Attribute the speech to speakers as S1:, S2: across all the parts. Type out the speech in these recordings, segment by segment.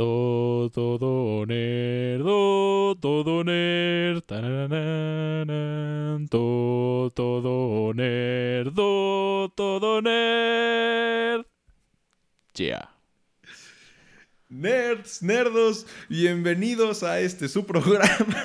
S1: todo, todo nerdo, todo nerd, todo, todo nerdo, todo nerd. Yeah.
S2: Nerds, nerdos, bienvenidos a este su programa.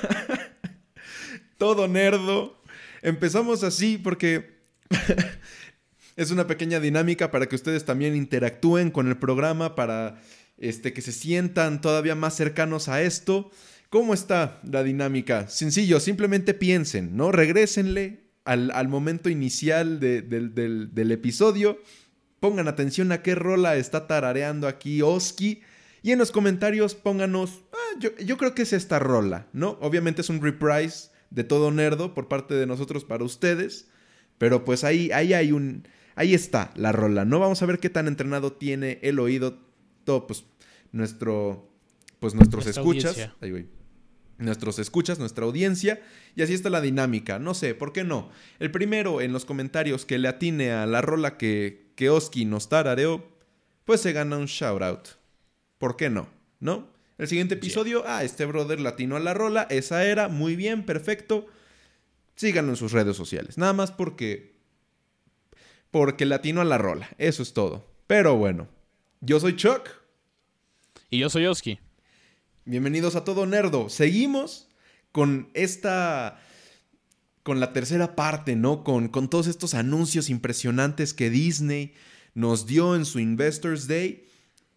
S2: Todo nerdo. Empezamos así porque es una pequeña dinámica para que ustedes también interactúen con el programa, para este, que se sientan todavía más cercanos a esto. ¿Cómo está la dinámica? Sencillo, simplemente piensen, ¿no? Regrésenle al, momento inicial del, del episodio. Pongan atención a qué rola está tarareando aquí Oski y en los comentarios pónganos, ah, yo, creo que es esta rola, ¿no? Obviamente es un reprise de todo nerdo por parte de nosotros para ustedes, pero pues ahí, ahí hay un, ahí está la rola, ¿no? Vamos a ver qué tan entrenado tiene el oído todo, pues, nuestro, pues nuestros escuchas. Ahí nuestros escuchas, nuestra audiencia, y así está la dinámica. No sé, ¿por qué no? El primero en los comentarios que le atine a la rola que, que Oski nos tarareó, pues se gana un shout out. ¿Por qué no? ¿No? El siguiente episodio, ah, este brother latino a la rola, esa era, muy bien, perfecto. Síganlo en sus redes sociales. Nada más porque. Porque latino a la rola. Eso es todo. Pero bueno, yo soy Chuck.
S1: Y yo soy Oski.
S2: Bienvenidos a Todo Nerdo. Seguimos con esta. Con la tercera parte, ¿no? Con, con todos estos anuncios impresionantes que Disney nos dio en su Investors Day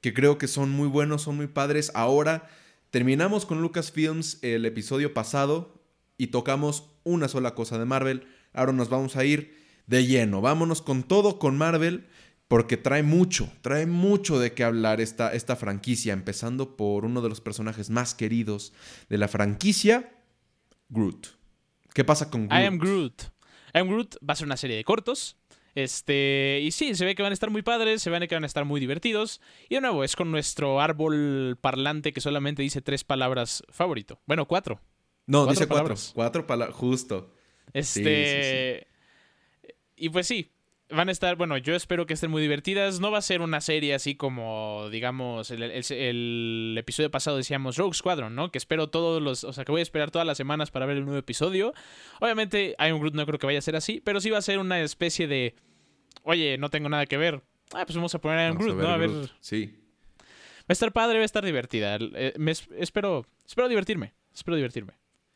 S2: que creo que son muy buenos, son muy padres. Ahora terminamos con Lucasfilms el episodio pasado y tocamos una sola cosa de Marvel. Ahora nos vamos a ir de lleno. Vámonos con todo con Marvel porque trae mucho, trae mucho de qué hablar esta, esta franquicia, empezando por uno de los personajes más queridos de la franquicia, Groot. ¿Qué pasa con
S1: Groot? I am Groot. I am Groot va a ser una serie de cortos este, y sí, se ve que van a estar muy padres, se ve que van a estar muy divertidos. Y de nuevo, es con nuestro árbol parlante que solamente dice tres palabras favorito. Bueno, cuatro.
S2: No, dice cuatro. Cuatro palabras, justo.
S1: Este. Y pues sí, van a estar, bueno, yo espero que estén muy divertidas. No va a ser una serie así como, digamos, el, el, episodio pasado decíamos Rogue Squadron, ¿no? Que espero todos los, o sea, que voy a esperar todas las semanas para ver el nuevo episodio. Obviamente, un Groot no creo que vaya a ser así, pero sí va a ser una especie de oye, no tengo nada que ver. Ah, pues vamos a poner a Iron Groot, ¿no? A ver.
S2: Sí.
S1: Va a estar padre, va a estar divertida. Eh, espero, espero divertirme. Espero divertirme.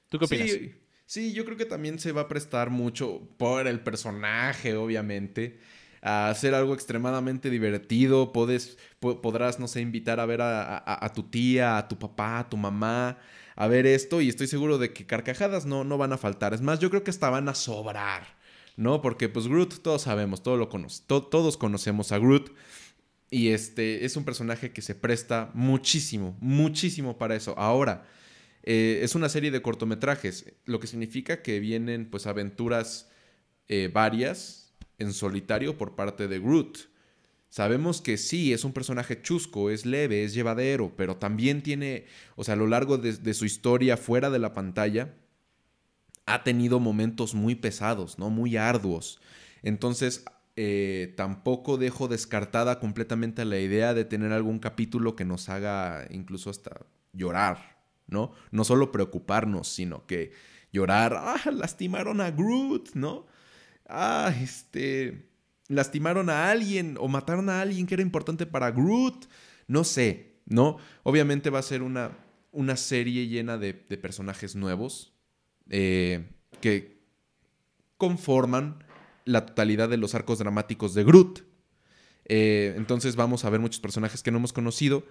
S1: ¿Tú qué opinas?
S2: Sí, sí, yo creo que también se va a prestar mucho por el personaje, obviamente. A hacer algo extremadamente divertido. Puedes, podrás, no sé, invitar a ver a, tu tía, a tu papá, a tu mamá a ver esto. Y estoy seguro de que carcajadas no, no van a faltar. Es más, yo creo que hasta van a sobrar. ¿no? Porque pues Groot, todos sabemos, todo lo todos conocemos a Groot. Y este es un personaje que se presta muchísimo, muchísimo para eso. Ahora, eh, es una serie de cortometrajes, lo que significa que vienen pues aventuras eh, varias en solitario por parte de Groot. Sabemos que sí, es un personaje chusco, es leve, es llevadero, pero también tiene, o sea, a lo largo de su historia fuera de la pantalla, ha tenido momentos muy pesados, ¿no? Muy arduos. Entonces, eh, tampoco dejo descartada completamente la idea de tener algún capítulo que nos haga incluso hasta llorar, ¿no? No solo preocuparnos, sino que llorar, ah, lastimaron a Groot, ¿no? Ah, este, lastimaron a alguien o mataron a alguien que era importante para Groot, no sé, ¿no? Obviamente va a ser una, una serie llena de personajes nuevos, eh, que conforman la totalidad de los arcos dramáticos de Groot. Eh, entonces vamos a ver muchos personajes que no hemos conocido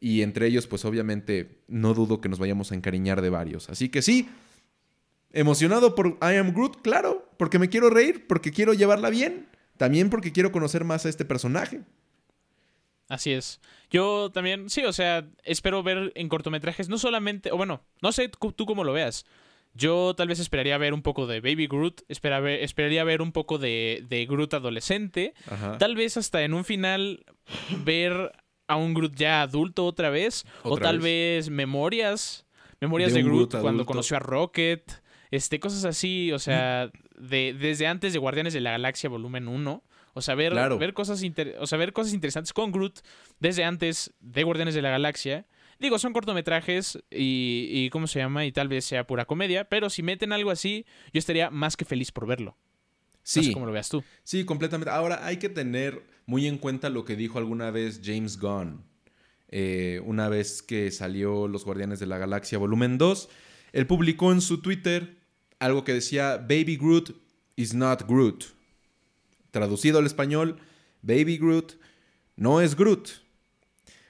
S2: y entre ellos pues obviamente no dudo que nos vayamos a encariñar de varios. Así que sí, emocionado por I Am Groot, claro, porque me quiero reír, porque quiero llevarla bien, también porque quiero conocer más a este personaje.
S1: Así es. Yo también, sí, o sea, espero ver en cortometrajes, no solamente, o bueno, no sé tú cómo lo veas, yo tal vez esperaría ver un poco de Baby Groot, esperaría ver un poco de, de Groot adolescente, tal vez hasta en un final ver a un Groot ya adulto otra vez, o tal vez, memorias, memorias de, Groot, cuando conoció a Rocket, este, cosas así, o sea, de, desde antes de Guardianes de la Galaxia volumen 1. O sea, ver, ver, cosas o sea, ver cosas interesantes con Groot desde antes de Guardianes de la Galaxia Digo, son cortometrajes y, y ¿cómo se llama? Y tal vez sea pura comedia, pero si meten algo así, yo estaría más que feliz por verlo.
S2: Sí.
S1: No sé cómo lo veas tú.
S2: Sí, completamente. Ahora hay que tener muy en cuenta lo que dijo alguna vez James Gunn. eh, una vez que salió Los Guardianes de la Galaxia Volumen 2, él publicó en su Twitter algo que decía Baby Groot is not Groot. Traducido al español, Baby Groot no es Groot.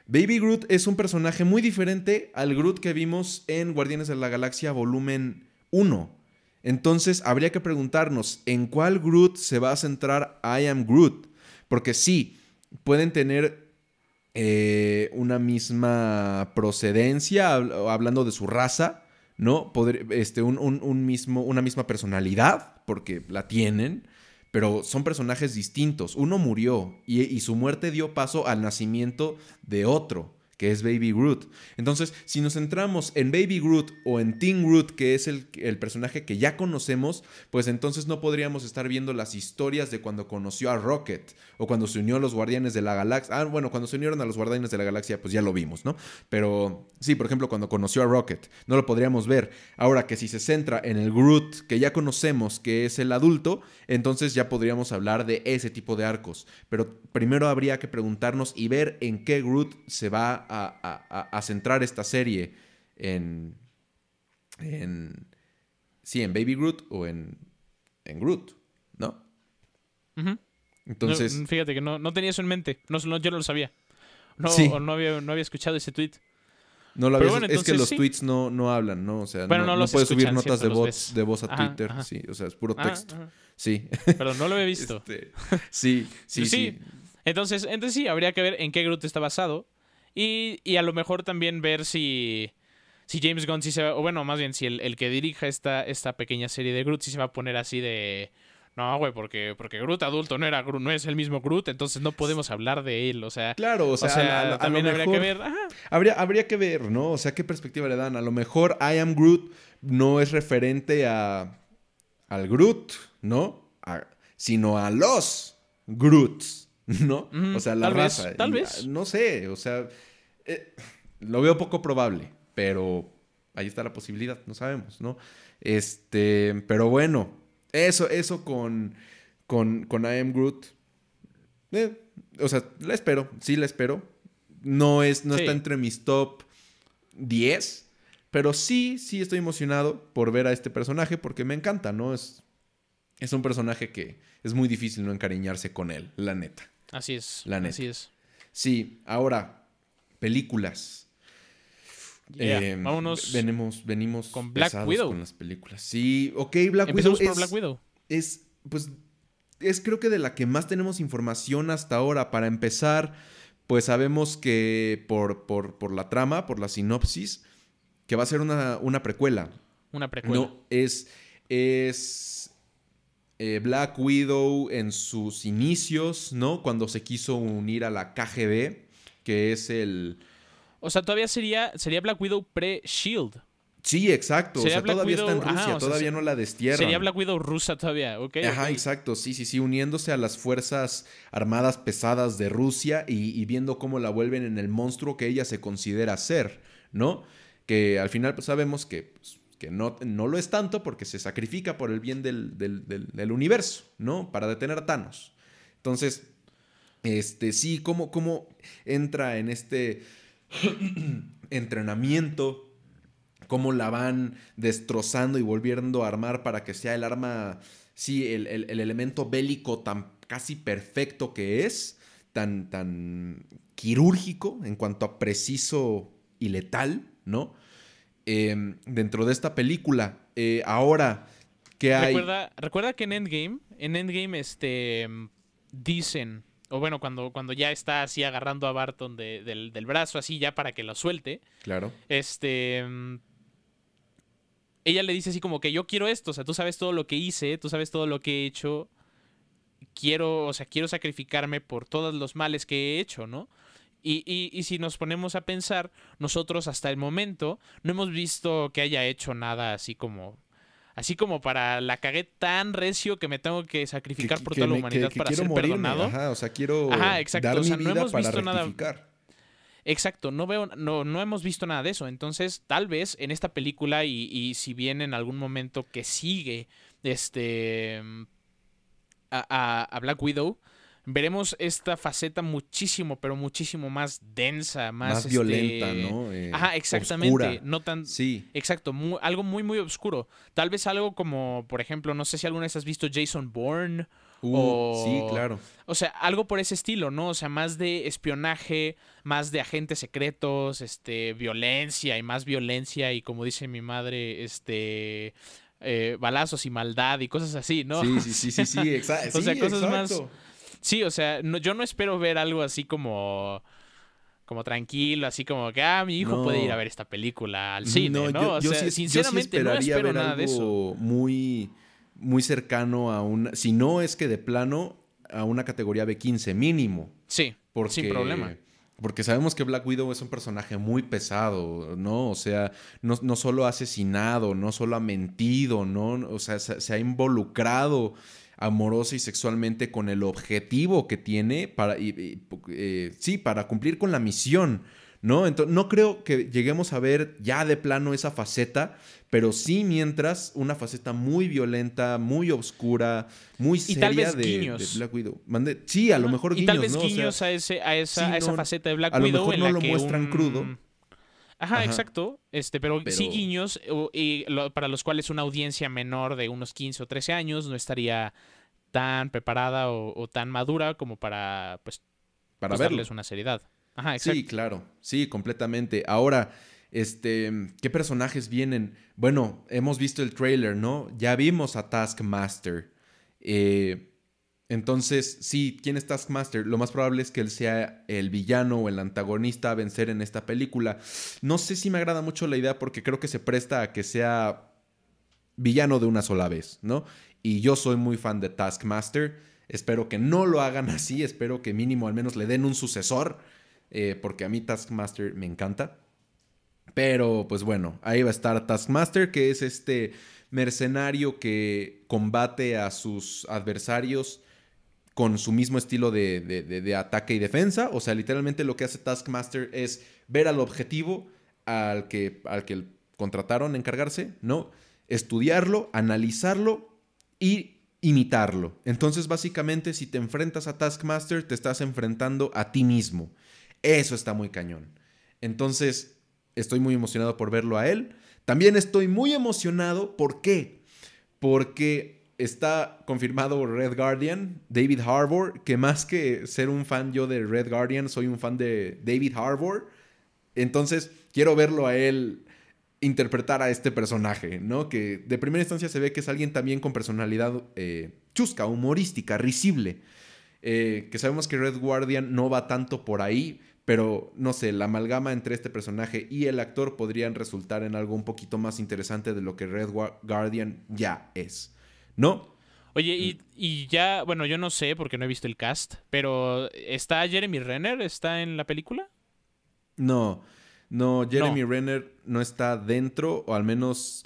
S2: Baby Groot es un personaje muy diferente al Groot que vimos en Guardianes de la Galaxia Volumen 1. Entonces habría que preguntarnos en cuál Groot se va a centrar I Am Groot. Porque sí, pueden tener eh, una misma procedencia, hab- hablando de su raza, ¿no? Este, un, mismo, una misma personalidad, porque la tienen, pero son personajes distintos. Uno murió y su muerte dio paso al nacimiento de otro, que es Baby Groot. Entonces, si nos centramos en Baby Groot o en Teen Groot, que es el, personaje que ya conocemos, pues entonces no podríamos estar viendo las historias de cuando conoció a Rocket o cuando se unió a los Guardianes de la Galaxia. Ah, bueno, cuando se unieron a los Guardianes de la Galaxia, pues ya lo vimos, ¿no? Pero sí, por ejemplo, cuando conoció a Rocket, no lo podríamos ver. Ahora que si se centra en el Groot que ya conocemos, que es el adulto, entonces ya podríamos hablar de ese tipo de arcos. Pero primero habría que preguntarnos y ver en qué Groot se va a, a- a- a centrar esta serie. En. En. Sí, en Baby Groot o en. En Groot, ¿no? Entonces.
S1: No, fíjate que no, no tenía eso en mente. No, no- yo no lo sabía. No,
S2: Sí.
S1: no, había, no había escuchado ese tweet.
S2: No lo
S1: Pero
S2: habías-
S1: bueno,
S2: es que los
S1: sí.
S2: tweets no, no hablan, ¿no? O sea,
S1: Bueno,
S2: no,
S1: no
S2: puedes subir notas de voz, de voz a
S1: Ajá,
S2: Twitter.
S1: ajá.
S2: Sí, o sea, es puro texto.
S1: ajá.
S2: Sí.
S1: Perdón, no lo había visto.
S2: Este, sí, sí,
S1: Sí.
S2: sí.
S1: Entonces, entonces sí, habría que ver en qué Groot está basado. Y, y a lo mejor también ver si, si James Gunn sí se va, o bueno, más bien si el, el que dirija esta, esta pequeña serie de Groot sí se va a poner así de... No, güey, porque, porque Groot adulto no era Groot, no es el mismo Groot, entonces no podemos hablar de él, o sea...
S2: Claro, o
S1: O
S2: sea,
S1: sea,
S2: a- a- a
S1: también habría que ver... Ajá,
S2: Habría, habría que ver, ¿no? O sea, ¿qué perspectiva le dan? A lo mejor I Am Groot no es referente a, al Groot, ¿no? A- sino a los Groots, ¿no? O sea, la
S1: tal vez,
S2: raza.
S1: tal
S2: Y,
S1: vez.
S2: ah, No sé, o sea, eh, lo veo poco probable, pero ahí está la posibilidad, no sabemos, ¿no? Este, pero bueno, eso, eso con, con, con I Am Groot. eh, o sea, la espero, sí la espero. No, es, no
S1: Sí.
S2: está entre mis top 10, pero sí, sí estoy emocionado por ver a este personaje porque me encanta, ¿no? Es, es un personaje que es muy difícil no encariñarse con él, la neta.
S1: Así es,
S2: La neta.
S1: así es.
S2: Sí, ahora, películas.
S1: Yeah,
S2: Eh,
S1: Vámonos.
S2: Venimos, venimos
S1: con Black Widow.
S2: con las películas. Sí, ok, Black Widow
S1: por
S2: es,
S1: Black Widow.
S2: es, pues, es creo que de la que más tenemos información hasta ahora. Para empezar, pues sabemos que por, por, por la trama, por la sinopsis, que va a ser una, una precuela.
S1: Una precuela.
S2: No, es, es eh, Black Widow en sus inicios, ¿no? Cuando se quiso unir a la KGB, que es el...
S1: O sea, todavía sería, sería Black Widow pre-Shield.
S2: Sí, exacto. O sea,
S1: Black
S2: todavía está en
S1: ajá,
S2: Rusia,
S1: sea,
S2: todavía no la destierran.
S1: Sería Black Widow rusa todavía, ¿ok?
S2: Ajá, exacto, sí, sí, sí, uniéndose a las fuerzas armadas pesadas de Rusia y, y viendo cómo la vuelven en el monstruo que ella se considera ser, ¿no? Que al final pues, sabemos que, pues, que no, no lo es tanto porque se sacrifica por el bien del, del- universo, ¿no? Para detener a Thanos. Entonces, este, sí, cómo, cómo entra en este entrenamiento cómo la van destrozando y volviendo a armar para que sea el arma, sí, el, el- el elemento bélico tan casi perfecto que es, tan, tan quirúrgico en cuanto a preciso y letal, ¿no? Eh, dentro de esta película, eh, ahora que hay...
S1: Recuerda, recuerda que en Endgame, en Endgame, este mm, dicen, o bueno, cuando, cuando ya está así agarrando a Barton de- del, del brazo, así ya para que lo suelte,
S2: Claro.
S1: este. mm, Ella le dice así como que yo quiero esto, o sea, tú sabes todo lo que hice, tú sabes todo lo que he hecho. Quiero, o sea, quiero sacrificarme por todos los males que he hecho, ¿no? Y, y, y si nos ponemos a pensar, nosotros hasta el momento no hemos visto que haya hecho nada así como. Así como para la cagué tan recio que me tengo que sacrificar
S2: Que-
S1: por
S2: que
S1: toda la humanidad
S2: que-
S1: para ser
S2: morirme,
S1: perdonado.
S2: Ajá, o sea, quiero
S1: Ajá, exacto,
S2: dar
S1: o sea,
S2: mi
S1: no
S2: vida
S1: hemos
S2: para
S1: visto nada-. Exacto, no veo, no, no hemos visto nada de eso. Entonces, tal vez en esta película, y, y si bien en algún momento que sigue este a, a Black Widow, veremos esta faceta muchísimo, pero muchísimo más densa, más,
S2: más
S1: este,
S2: violenta, ¿no?
S1: Eh, ajá, exactamente.
S2: Oscura.
S1: No tan.
S2: Sí.
S1: Exacto, muy, algo muy, muy oscuro. Tal vez algo como, por ejemplo, no sé si alguna vez has visto Jason Bourne.
S2: Uh,
S1: o,
S2: sí, claro.
S1: O sea, algo por ese estilo, ¿no? O sea, más de espionaje, más de agentes secretos, este, violencia y más violencia y como dice mi madre, este, eh, balazos y maldad y cosas así, ¿no?
S2: Sí, sí, sí, sí, sí, exacto.
S1: o sea,
S2: sí,
S1: cosas más. Sí, o sea, no, yo no espero ver algo así como como tranquilo, así como que, ah, mi hijo
S2: No.
S1: puede ir a ver esta película al cine, ¿no?
S2: yo,
S1: o
S2: yo
S1: sea,
S2: sí,
S1: sinceramente
S2: yo sí
S1: no
S2: esperaría
S1: espero
S2: ver
S1: nada de eso.
S2: algo muy, muy cercano a una... Si no es que de plano a una categoría B15 mínimo.
S1: Sí,
S2: Porque,
S1: sin problema.
S2: Porque sabemos que Black Widow es un personaje muy pesado, ¿no? O sea, no, no solo ha asesinado, no solo ha mentido, ¿no? O sea, se, se ha involucrado amorosa y sexualmente con el objetivo que tiene para, y- y, eh, sí, para cumplir con la misión, ¿no? Entonces, no creo que lleguemos a ver ya de plano esa faceta, pero sí mientras una faceta muy violenta, muy oscura, muy
S1: Y
S2: seria
S1: tal vez
S2: de,
S1: guiños.
S2: de Black Widow. Sí, a lo mejor
S1: y
S2: guiños,
S1: tal vez
S2: ¿no? O sea,
S1: guiños a, ese, a, esa,
S2: sí,
S1: a esa
S2: no,
S1: faceta de Black
S2: a lo
S1: Widow
S2: mejor
S1: en
S2: no
S1: la
S2: lo
S1: que
S2: muestran
S1: un-
S2: crudo.
S1: Ajá,
S2: Ajá.
S1: exacto. Este, pero, sí guiños y lo- para los cuales una audiencia menor de unos 15 o 13 años no estaría tan preparada o, o tan madura como para pues,
S2: para
S1: pues, darles una seriedad. Ajá, exacto.
S2: Sí, claro. Sí, completamente. Ahora, este, ¿qué personajes vienen? Bueno, hemos visto el trailer, ¿no? Ya vimos a Taskmaster. Eh, entonces, sí, ¿quién es Taskmaster? Lo más probable es que él sea el villano o el antagonista a vencer en esta película. No sé si me agrada mucho la idea porque creo que se presta a que sea villano de una sola vez, ¿no? Y yo soy muy fan de Taskmaster. Espero que no lo hagan así. Espero que mínimo al menos le den un sucesor. eh, porque a mí Taskmaster me encanta. Pero pues bueno, ahí va a estar Taskmaster, que es este mercenario que combate a sus adversarios con su mismo estilo de, de- ataque y defensa. O sea, literalmente lo que hace Taskmaster es ver al objetivo al que, al que contrataron encargarse, ¿no? Estudiarlo, analizarlo y imitarlo. Entonces, básicamente, si te enfrentas a Taskmaster, te estás enfrentando a ti mismo. Eso está muy cañón. Entonces, estoy muy emocionado por verlo a él. También estoy muy emocionado, ¿por qué? Porque está confirmado Red Guardian, David Harbour, que más que ser un fan yo de Red Guardian, soy un fan de David Harbour. Entonces, quiero verlo a él interpretar a este personaje, ¿no? Que de primera instancia se ve que es alguien también con personalidad eh, chusca, humorística, risible. Eh, que sabemos que Red Guardian no va tanto por ahí, pero no sé, la amalgama entre este personaje y el actor podrían resultar en algo un poquito más interesante de lo que Red Gua- Guardian ya es, ¿no?
S1: Oye, y, y ya, bueno, yo no sé porque no he visto el cast, pero ¿está Jeremy Renner? ¿Está en la película?
S2: No, no, Jeremy Renner no está dentro, o al menos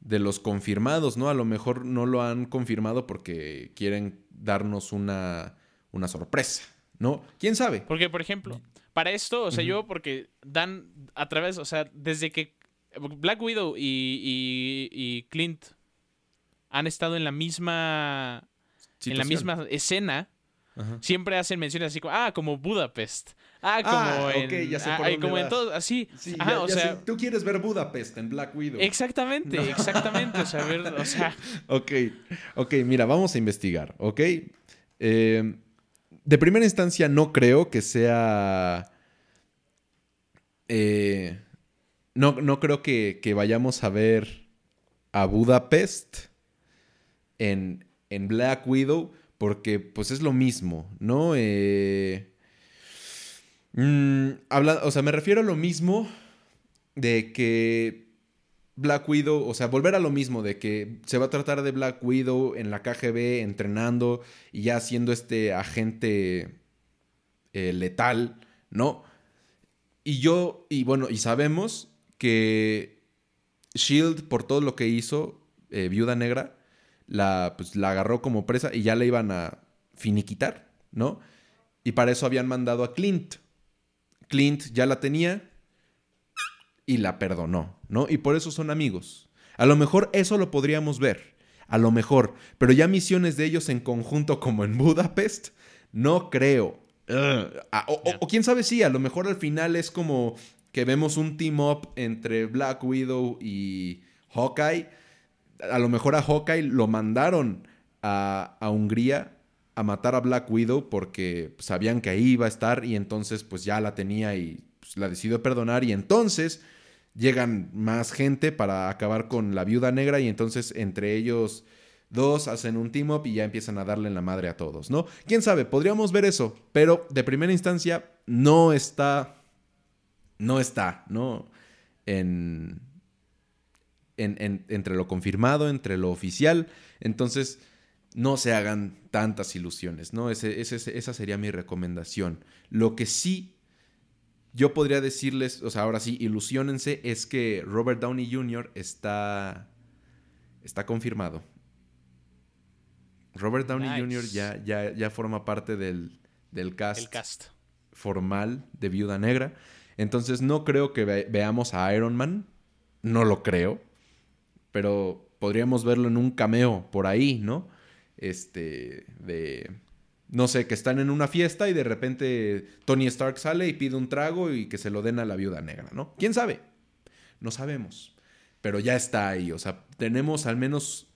S2: de los confirmados, ¿no? A lo mejor no lo han confirmado porque quieren darnos una, una sorpresa, ¿no? ¿Quién sabe?
S1: Porque, por ejemplo, para esto, o sea, yo porque dan a través, o sea, desde que Black Widow y, y- y Clint han estado en la misma en la misma escena,
S2: Ajá.
S1: siempre hacen menciones así como, ah, como Budapest. Ah, como
S2: Ah,
S1: en.
S2: ya sé
S1: ah,
S2: por
S1: ah,
S2: dónde
S1: como en
S2: vas.
S1: todo, así.
S2: Sí,
S1: Ajá,
S2: ya-
S1: o
S2: ya
S1: sea.
S2: sé. Tú quieres ver Budapest en Black Widow.
S1: Exactamente,
S2: No.
S1: exactamente. O sea, ver, o sea.
S2: Ok, ok, mira, vamos a investigar, ¿ok? Eh, de primera instancia no creo que sea... eh, no, no creo que, que vayamos a ver a Budapest en, en Black Widow porque pues es lo mismo, ¿no? Eh, mm, habla- o sea, me refiero a lo mismo de que Black Widow, o sea, volver a lo mismo, de que se va a tratar de Black Widow en la KGB entrenando y ya siendo este agente eh, letal, ¿no? Y yo, y bueno, y sabemos que Shield, por todo lo que hizo, eh, Viuda Negra, la, pues, la agarró como presa y ya la iban a finiquitar, ¿no? Y para eso habían mandado a Clint, Clint ya la tenía y la perdonó, ¿no? Y por eso son amigos. A lo mejor eso lo podríamos ver, a lo mejor, pero ya misiones de ellos en conjunto como en Budapest, no creo. Ah, o, o, quién sabe si, a lo mejor al final es como que vemos un team up entre Black Widow y Hawkeye. A lo mejor a Hawkeye lo mandaron a, a Hungría a matar a Black Widow porque sabían que ahí iba a estar y entonces pues ya la tenía y pues, la decidió perdonar y entonces llegan más gente para acabar con la viuda negra y entonces entre ellos dos hacen un team up y ya empiezan a darle en la madre a todos, ¿no? ¿Quién sabe? Podríamos ver eso, pero de primera instancia no está, no está, ¿no? En, en, entre lo confirmado, entre lo oficial, entonces no se hagan tantas ilusiones, ¿no? esa sería mi recomendación. Lo que sí yo podría decirles, o sea, ahora sí, ilusionense, es que Robert Downey Jr. está, está confirmado. Robert Downey Jr. Ya, ya, ya forma parte del, del cast,
S1: cast,
S2: formal de Viuda Negra. Entonces no creo que veamos a Iron Man. No lo creo. Pero podríamos verlo en un cameo por ahí, ¿no? este, de, no sé, que están en una fiesta y de repente Tony Stark sale y pide un trago y que se lo den a la viuda negra, ¿no? ¿Quién sabe? No sabemos. Pero ya está ahí, o sea, tenemos al menos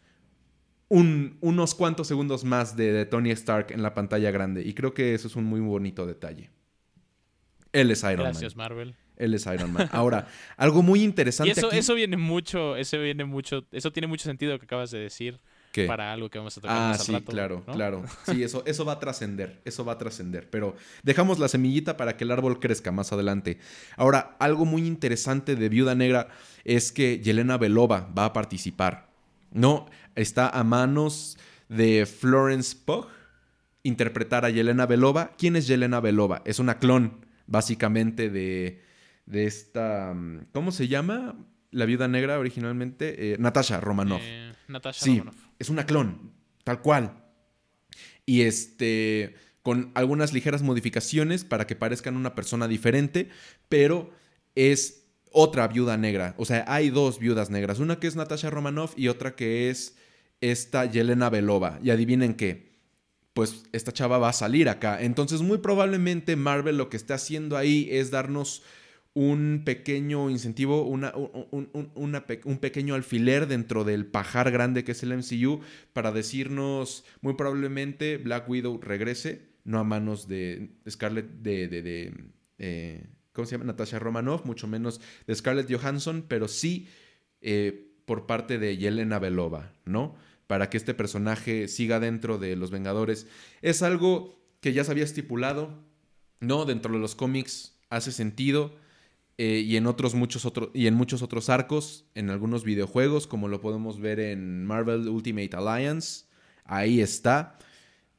S2: un, unos cuantos segundos más de, Tony Stark en la pantalla grande y creo que eso es un muy bonito detalle. Él es Iron
S1: Man.
S2: Gracias,
S1: Marvel.
S2: Él es Iron Man. Ahora, algo muy interesante.
S1: Y eso, eso viene mucho, eso viene mucho, eso tiene mucho sentido que acabas de decir para algo que vamos a tocar
S2: ah, sí, claro, claro. Sí, eso, eso va a trascender, eso va a trascender. Pero dejamos la semillita para que el árbol crezca más adelante. Ahora, algo muy interesante de Viuda Negra es que Yelena Belova va a participar. No, está a manos de Florence Pugh interpretar a Yelena Belova. ¿Quién es Yelena Belova? Es una clon, básicamente, de, de esta... ¿Cómo se llama? La viuda negra originalmente, eh, Natasha Romanoff.
S1: Eh, Natasha sí,
S2: es una clon, tal cual. Y este, con algunas ligeras modificaciones para que parezcan una persona diferente, pero es otra viuda negra. O sea, hay dos viudas negras. Una que es Natasha Romanoff y otra que es esta Yelena Belova. Y adivinen qué. Pues esta chava va a salir acá. Entonces, muy probablemente Marvel lo que está haciendo ahí es darnos un pequeño incentivo, una, un, un, pequeño alfiler dentro del pajar grande que es el MCU para decirnos muy probablemente Black Widow regrese, no a manos de Scarlett, de, de, eh, ¿cómo se llama? Natasha Romanoff, mucho menos de Scarlett Johansson, pero sí eh, por parte de Yelena Belova, ¿no? Para que este personaje siga dentro de los Vengadores. Es algo que ya se había estipulado, ¿no? Dentro de los cómics hace sentido eh, y, en otros, muchos otros, y en muchos otros arcos, en algunos videojuegos, como lo podemos ver en Marvel Ultimate Alliance. Ahí está.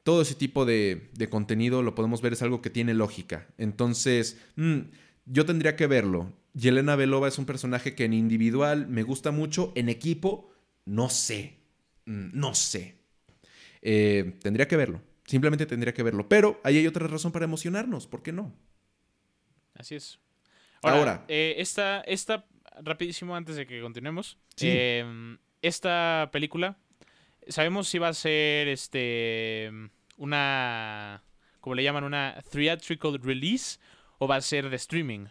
S2: Todo ese tipo de, contenido lo podemos ver, es algo que tiene lógica. Entonces, mm, yo tendría que verlo. Yelena Belova es un personaje que en individual me gusta mucho, en equipo, no sé. Mm, no sé. Eh, tendría que verlo. Simplemente tendría que verlo. Pero ahí hay otra razón para emocionarnos. ¿Por qué no?
S1: Así es. Ahora, eh, esta, rapidísimo antes de que continuemos. Em, esta película, ¿sabemos si va a ser este una, como le llaman, una theatrical release o va a ser de streaming?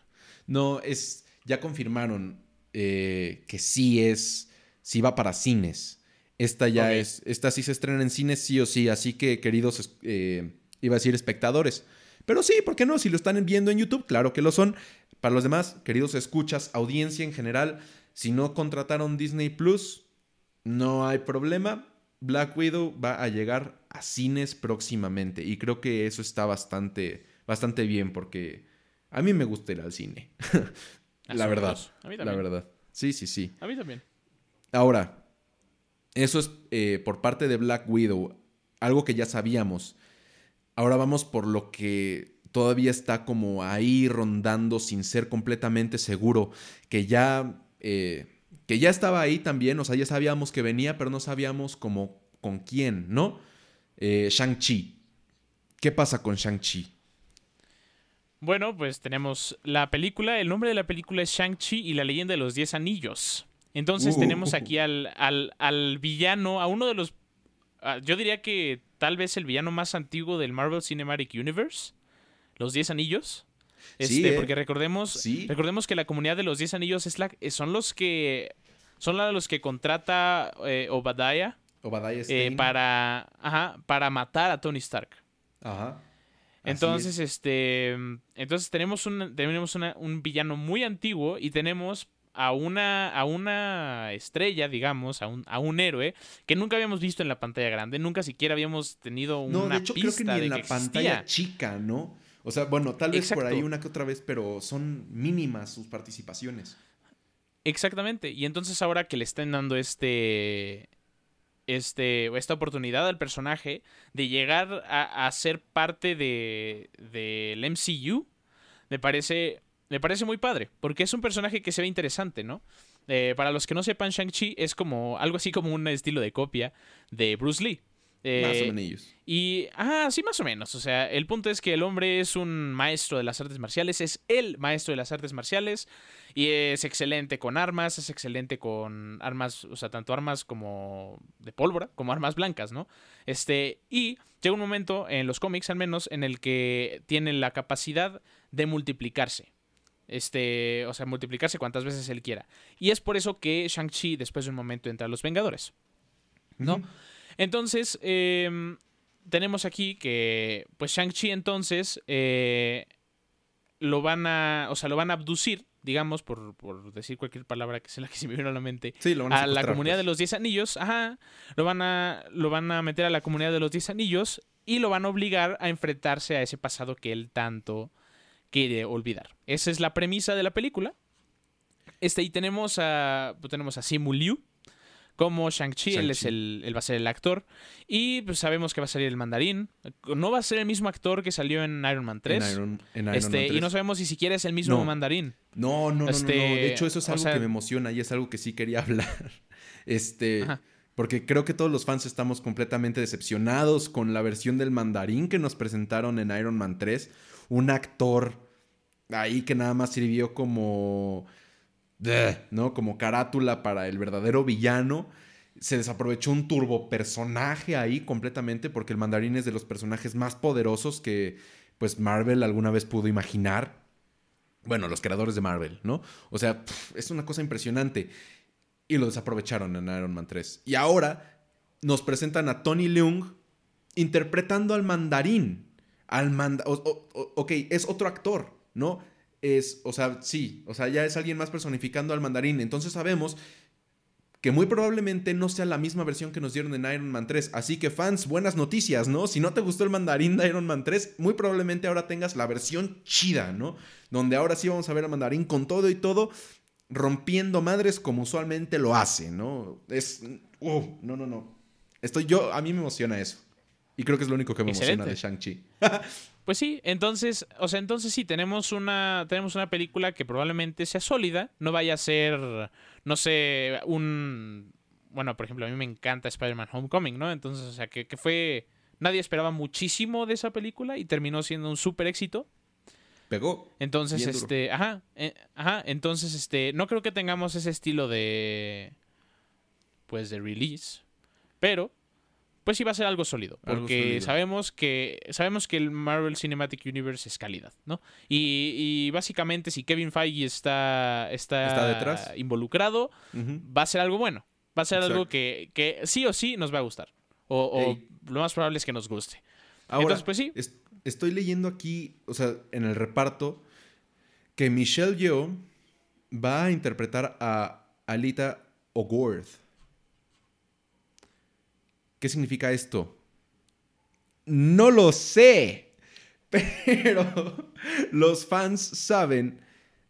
S2: No, es, ya confirmaron eh, que sí es, sí va para cines. Esta ya es, esta sí se estrena en cines sí o sí, así que queridos, eh, iba a decir espectadores. Pero sí, ¿por qué no? Si lo están viendo en YouTube, claro que lo son. Para los demás, queridos escuchas, audiencia en general, si no contrataron Disney Plus, no hay problema. Black Widow va a llegar a cines próximamente y creo que eso está bastante, bastante bien porque a mí me gusta ir al cine. la verdad. A mí también. La verdad. Sí, sí, sí.
S1: A mí también.
S2: Ahora, eso es eh, por parte de Black Widow, algo que ya sabíamos. Ahora vamos por lo que todavía está como ahí rondando sin ser completamente seguro, que ya, eh, que ya estaba ahí también, o sea, ya sabíamos que venía, pero no sabíamos como con quién, ¿no? Eh, Shang-Chi. ¿Qué pasa con Shang-Chi?
S1: Bueno, pues tenemos la película. El nombre de la película es Shang-Chi y la leyenda de los Diez Anillos. Entonces tenemos aquí al, al, al villano, a uno de los... ah, yo diría que tal vez el villano más antiguo del Marvel Cinematic Universe. Los Diez Anillos. Este,
S2: Sí, ¿eh?
S1: Porque recordemos,
S2: Sí.
S1: recordemos que la comunidad de los Diez Anillos es la, son los que... Son la- los que contrata eh, Obadiah
S2: Obadiah
S1: eh, para, ajá, para matar a Tony Stark.
S2: Ajá.
S1: Entonces,
S2: es.
S1: este. Entonces tenemos un, tenemos una- un villano muy antiguo y tenemos a una, a una estrella, digamos, a un, a un héroe que nunca habíamos visto en la pantalla grande, nunca siquiera habíamos tenido
S2: No,
S1: una
S2: de hecho, creo
S1: pista
S2: que ni en
S1: de
S2: la
S1: que
S2: pantalla
S1: existía.
S2: chica, ¿no? O sea, bueno, tal vez por ahí una que otra vez, pero son mínimas sus participaciones.
S1: Exactamente. Y entonces ahora que le estén dando este. Este, esta oportunidad al personaje de llegar a, a ser parte de, del MCU, me parece, me parece muy padre, porque es un personaje que se ve interesante, ¿no? Eh, para los que no sepan, Shang-Chi es como algo así como un estilo de copia de Bruce Lee. Eh,
S2: Más o menos.
S1: y, ah, sí, más o menos. O sea, el punto es que el hombre es un maestro de las artes marciales, es el maestro de las artes marciales y es excelente con armas, es excelente con armas, o sea, tanto armas como de pólvora, como armas blancas, ¿no? Este, y llega un momento, en los cómics al menos, en el que tiene la capacidad de multiplicarse. Este, o sea, multiplicarse cuantas veces él quiera. Y es por eso que Shang-Chi después de un momento entra a los Vengadores. ¿no? Entonces, em, tenemos aquí que, pues Shang-Chi entonces eh, lo van a, o sea, lo van a abducir, digamos, por, por decir cualquier palabra que sea la que se me vino a la mente,
S2: Sí, lo van a,
S1: a la comunidad de
S2: pues.
S1: los 10 anillos, ajá, lo van a, lo van a meter a la comunidad de los 10 anillos y lo van a obligar a enfrentarse a ese pasado que él tanto quiere olvidar. Esa es la premisa de la película. Este, y tenemos a, pues, tenemos a Simu Liu como Shang-Chi, él es el, él va a ser el actor. Y pues sabemos que va a salir el mandarín. No va a ser el mismo actor que salió en Iron Man 3.
S2: En Iron, en Iron
S1: este,
S2: Man
S1: y
S2: 3.
S1: no sabemos si siquiera es el mismo
S2: No.
S1: mandarín.
S2: No, no, no, no,
S1: Este,
S2: no. De hecho, eso es
S1: o
S2: algo
S1: sea-
S2: que me emociona y es algo que sí quería hablar. Este,
S1: Ajá.
S2: porque creo que todos los fans estamos completamente decepcionados con la versión del mandarín que nos presentaron en Iron Man 3. Un actor ahí que nada más sirvió como, ¿no? Como carátula para el verdadero villano. Se desaprovechó un turbo personaje ahí completamente porque el mandarín es de los personajes más poderosos que pues Marvel alguna vez pudo imaginar. Bueno, los creadores de Marvel, ¿no? O sea, es una cosa impresionante. Y lo desaprovecharon en Iron Man 3. Y ahora nos presentan a Tony Leung interpretando al mandarín. Al manda o- o- ok, es otro actor, ¿no? Es, o sea, sí, o sea, ya es alguien más personificando al mandarín. Entonces sabemos que muy probablemente no sea la misma versión que nos dieron en Iron Man 3. Así que fans, buenas noticias, ¿no? Si no te gustó el mandarín de Iron Man 3, muy probablemente ahora tengas la versión chida, ¿no? Donde ahora sí vamos a ver al mandarín con todo y todo, rompiendo madres como usualmente lo hace, ¿no? Es... uh, no, no, no. Estoy yo, a mí me emociona eso. Y creo que es lo único que me emociona de Shang-Chi.
S1: Pues sí, entonces, o sea, entonces sí, tenemos una, tenemos una película que probablemente sea sólida, no vaya a ser, no sé, un... Bueno, por ejemplo, a mí me encanta Spider-Man Homecoming, ¿no? Entonces, o sea, que, que fue... Nadie esperaba muchísimo de esa película y terminó siendo un súper éxito.
S2: Pegó.
S1: Entonces,
S2: duro.
S1: este, ajá, eh, ajá, entonces, este, no creo que tengamos ese estilo de, pues, de release, pero, pues sí va a ser algo sólido,
S2: Algo
S1: porque
S2: sólido.
S1: sabemos que, sabemos que el Marvel Cinematic Universe es calidad, ¿no? Y, y básicamente si Kevin Feige está, está,
S2: Está detrás.
S1: involucrado, va a ser algo bueno, va a ser algo que, que sí o sí nos va a gustar, o, lo más probable es que nos guste.
S2: Ahora,
S1: Entonces, pues sí.
S2: es- estoy leyendo aquí, o sea, en el reparto, que Michelle Yeoh va a interpretar a Alita O'Gorth. ¿Qué significa esto? No lo sé, pero los fans saben,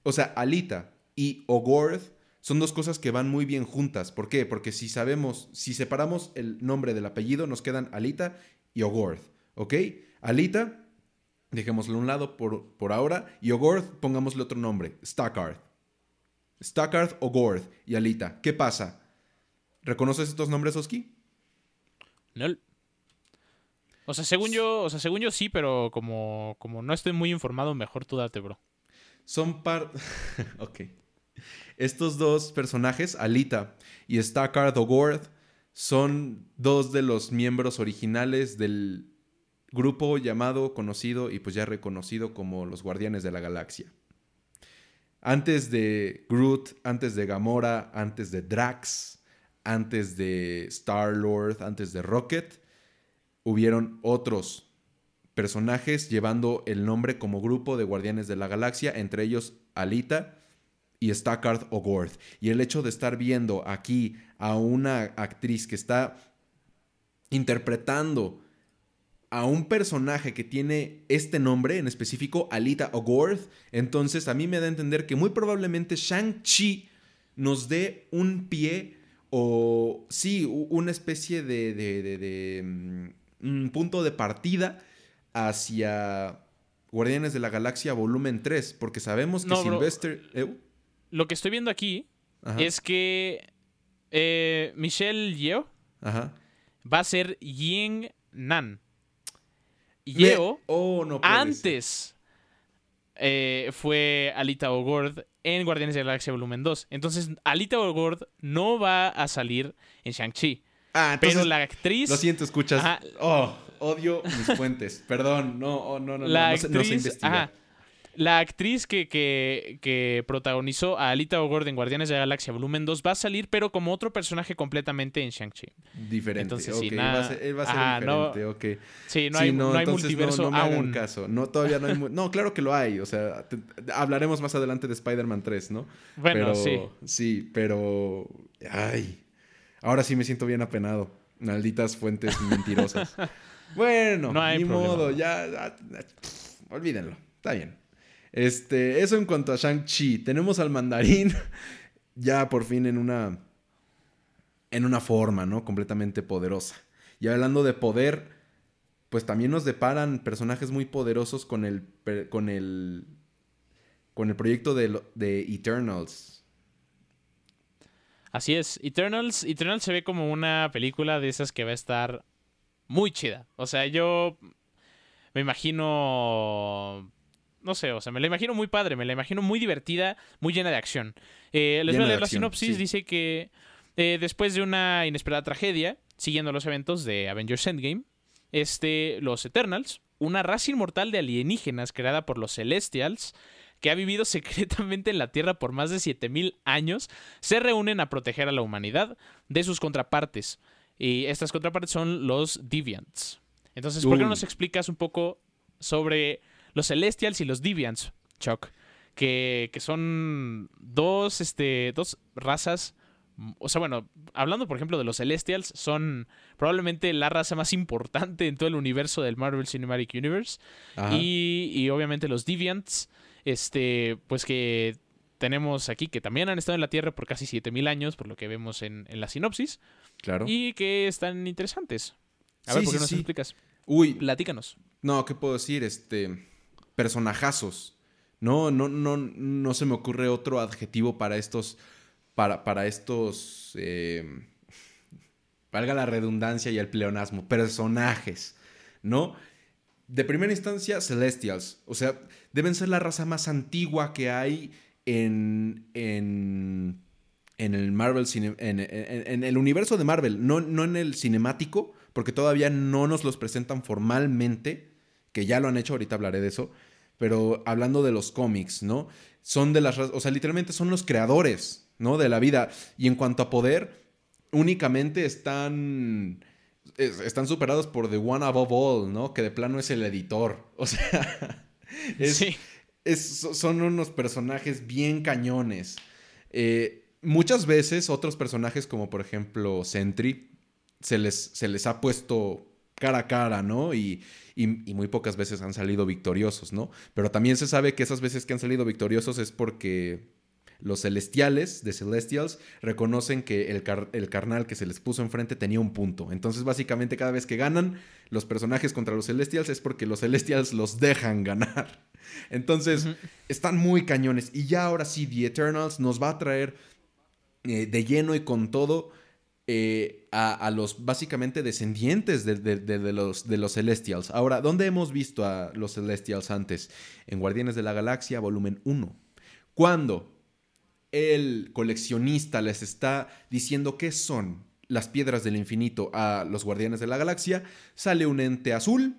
S2: o sea, Alita y O'Gorth son dos cosas que van muy bien juntas. ¿Por qué? Porque si sabemos, si separamos el nombre del apellido, nos quedan Alita y O'Gorth, ¿ok? Alita, dejémoslo a un lado por, por ahora, y O'Gorth, pongámosle otro nombre, Stockard. Stockard, O'Gorth y Alita. ¿Qué pasa? ¿Reconoces estos nombres, Oski?
S1: No, O sea, según yo, o sea, según yo sí, pero como, como no estoy muy informado, mejor tú date, bro.
S2: Son par... ok. Estos dos personajes, Alita y Stakar Ogord, son dos de los miembros originales del grupo llamado, conocido y pues ya reconocido como los Guardianes de la Galaxia. Antes de Groot, antes de Gamora, antes de Drax, antes de Star-Lord, antes de Rocket, hubieron otros personajes llevando el nombre como grupo de Guardianes de la Galaxia, entre ellos Alita y Stakard Ogord. Y el hecho de estar viendo aquí a una actriz que está interpretando a un personaje que tiene este nombre en específico, Alita Ogord, entonces a mí me da a entender que muy probablemente Shang-Chi nos dé un pie o sí, una especie de, de, mm, punto de partida hacia Guardianes de la Galaxia volumen 3, porque sabemos que Sylvester... ¿eh?
S1: Lo que estoy viendo aquí es que eh, Michelle Yeo va a ser Ying Nan. Yeo,
S2: oh, no
S1: antes eh, fue Alita O'Gord en Guardianes de la Galaxia Volumen 2. Entonces, Alita O'Gord no va a salir en Shang-Chi. Ah, pero la actriz.
S2: Lo siento, escuchas. Oh, odio mis fuentes. Perdón, no, oh, no, no,
S1: la
S2: no,
S1: actriz, la actriz que, que, protagonizó a Alita O'Gord en Guardianes de la Galaxia Volumen 2 va a salir, pero como otro personaje completamente en Shang-Chi.
S2: Diferente. Entonces, sí, va a ser, diferente, no,
S1: Sí, no hay, no, hay multiverso no, aún.
S2: caso. No, todavía no hay... no, claro que lo hay. O sea, hablaremos más adelante de Spider-Man 3, ¿no?
S1: Bueno, sí.
S2: Sí, pero... Ay, ahora sí me siento bien apenado. Malditas fuentes mentirosas. bueno, no hay ni modo, ya, olvídenlo. Está bien. Este, eso en cuanto a Shang-Chi. Tenemos al mandarín ya por fin en una, en una forma, ¿no? Completamente poderosa. Y hablando de poder, pues también nos deparan personajes muy poderosos con el, con el, con el proyecto de, de Eternals.
S1: Así es, Eternals, Eternals se ve como una película de esas que va a estar muy chida. O sea, yo me imagino no sé, o sea, me la imagino muy padre, me la imagino muy divertida, muy llena de acción. Eh, les voy a leer la sinopsis, dice que eh, después de una inesperada tragedia, siguiendo los eventos de Avengers Endgame, este, los Eternals, una raza inmortal de alienígenas creada por los Celestials, que ha vivido secretamente en la Tierra por más de 7000 años, se reúnen a proteger a la humanidad de sus contrapartes. Y estas contrapartes son los Deviants. Entonces, ¿por qué no nos explicas un poco sobre los Celestials y los Deviants, Chuck, que, que son dos, este, dos razas. O sea, bueno, hablando por ejemplo de los Celestials, son probablemente la raza más importante en todo el universo del Marvel Cinematic Universe. Y, y, obviamente los Deviants, este, pues que tenemos aquí, que también han estado en la Tierra por casi 7000 años, por lo que vemos en, en, la sinopsis.
S2: Claro.
S1: Y que están interesantes. A ver, ¿por qué nos explicas?
S2: Uy.
S1: Platícanos.
S2: No, ¿qué puedo decir? Este personajazos. No, no, no, no se me ocurre otro adjetivo para estos, para, para estos, eh, valga la redundancia y el pleonasmo, personajes, ¿no? De primera instancia, Celestials. O sea, deben ser la raza más antigua que hay en, en, en el Marvel, en, en, el universo de Marvel, no, no en el cinemático, porque todavía no nos los presentan formalmente, que ya lo han hecho, ahorita hablaré de eso, pero hablando de los cómics, ¿no? Son de las, o sea, literalmente son los creadores, ¿no? De la vida. Y en cuanto a poder, únicamente están, están superados por The One Above All, ¿no? Que de plano es el editor. O sea, son unos personajes bien cañones. Eh, muchas veces otros personajes como por ejemplo Sentry se les, se les ha puesto cara a cara, ¿no? Y, y, muy pocas veces han salido victoriosos, ¿no? Pero también se sabe que esas veces que han salido victoriosos es porque los celestiales de Celestials reconocen que el, el, carnal que se les puso enfrente tenía un punto. Entonces, básicamente, cada vez que ganan los personajes contra los Celestials es porque los Celestials los dejan ganar. Entonces, están muy cañones. Y ya ahora sí, The Eternals nos va a traer eh, de lleno y con todo eh, a, los básicamente descendientes de, los, de los Celestials. Ahora, ¿dónde hemos visto a los Celestials antes? En Guardianes de la Galaxia, volumen 1. Cuando el coleccionista les está diciendo qué son las piedras del infinito a los Guardianes de la Galaxia, sale un ente azul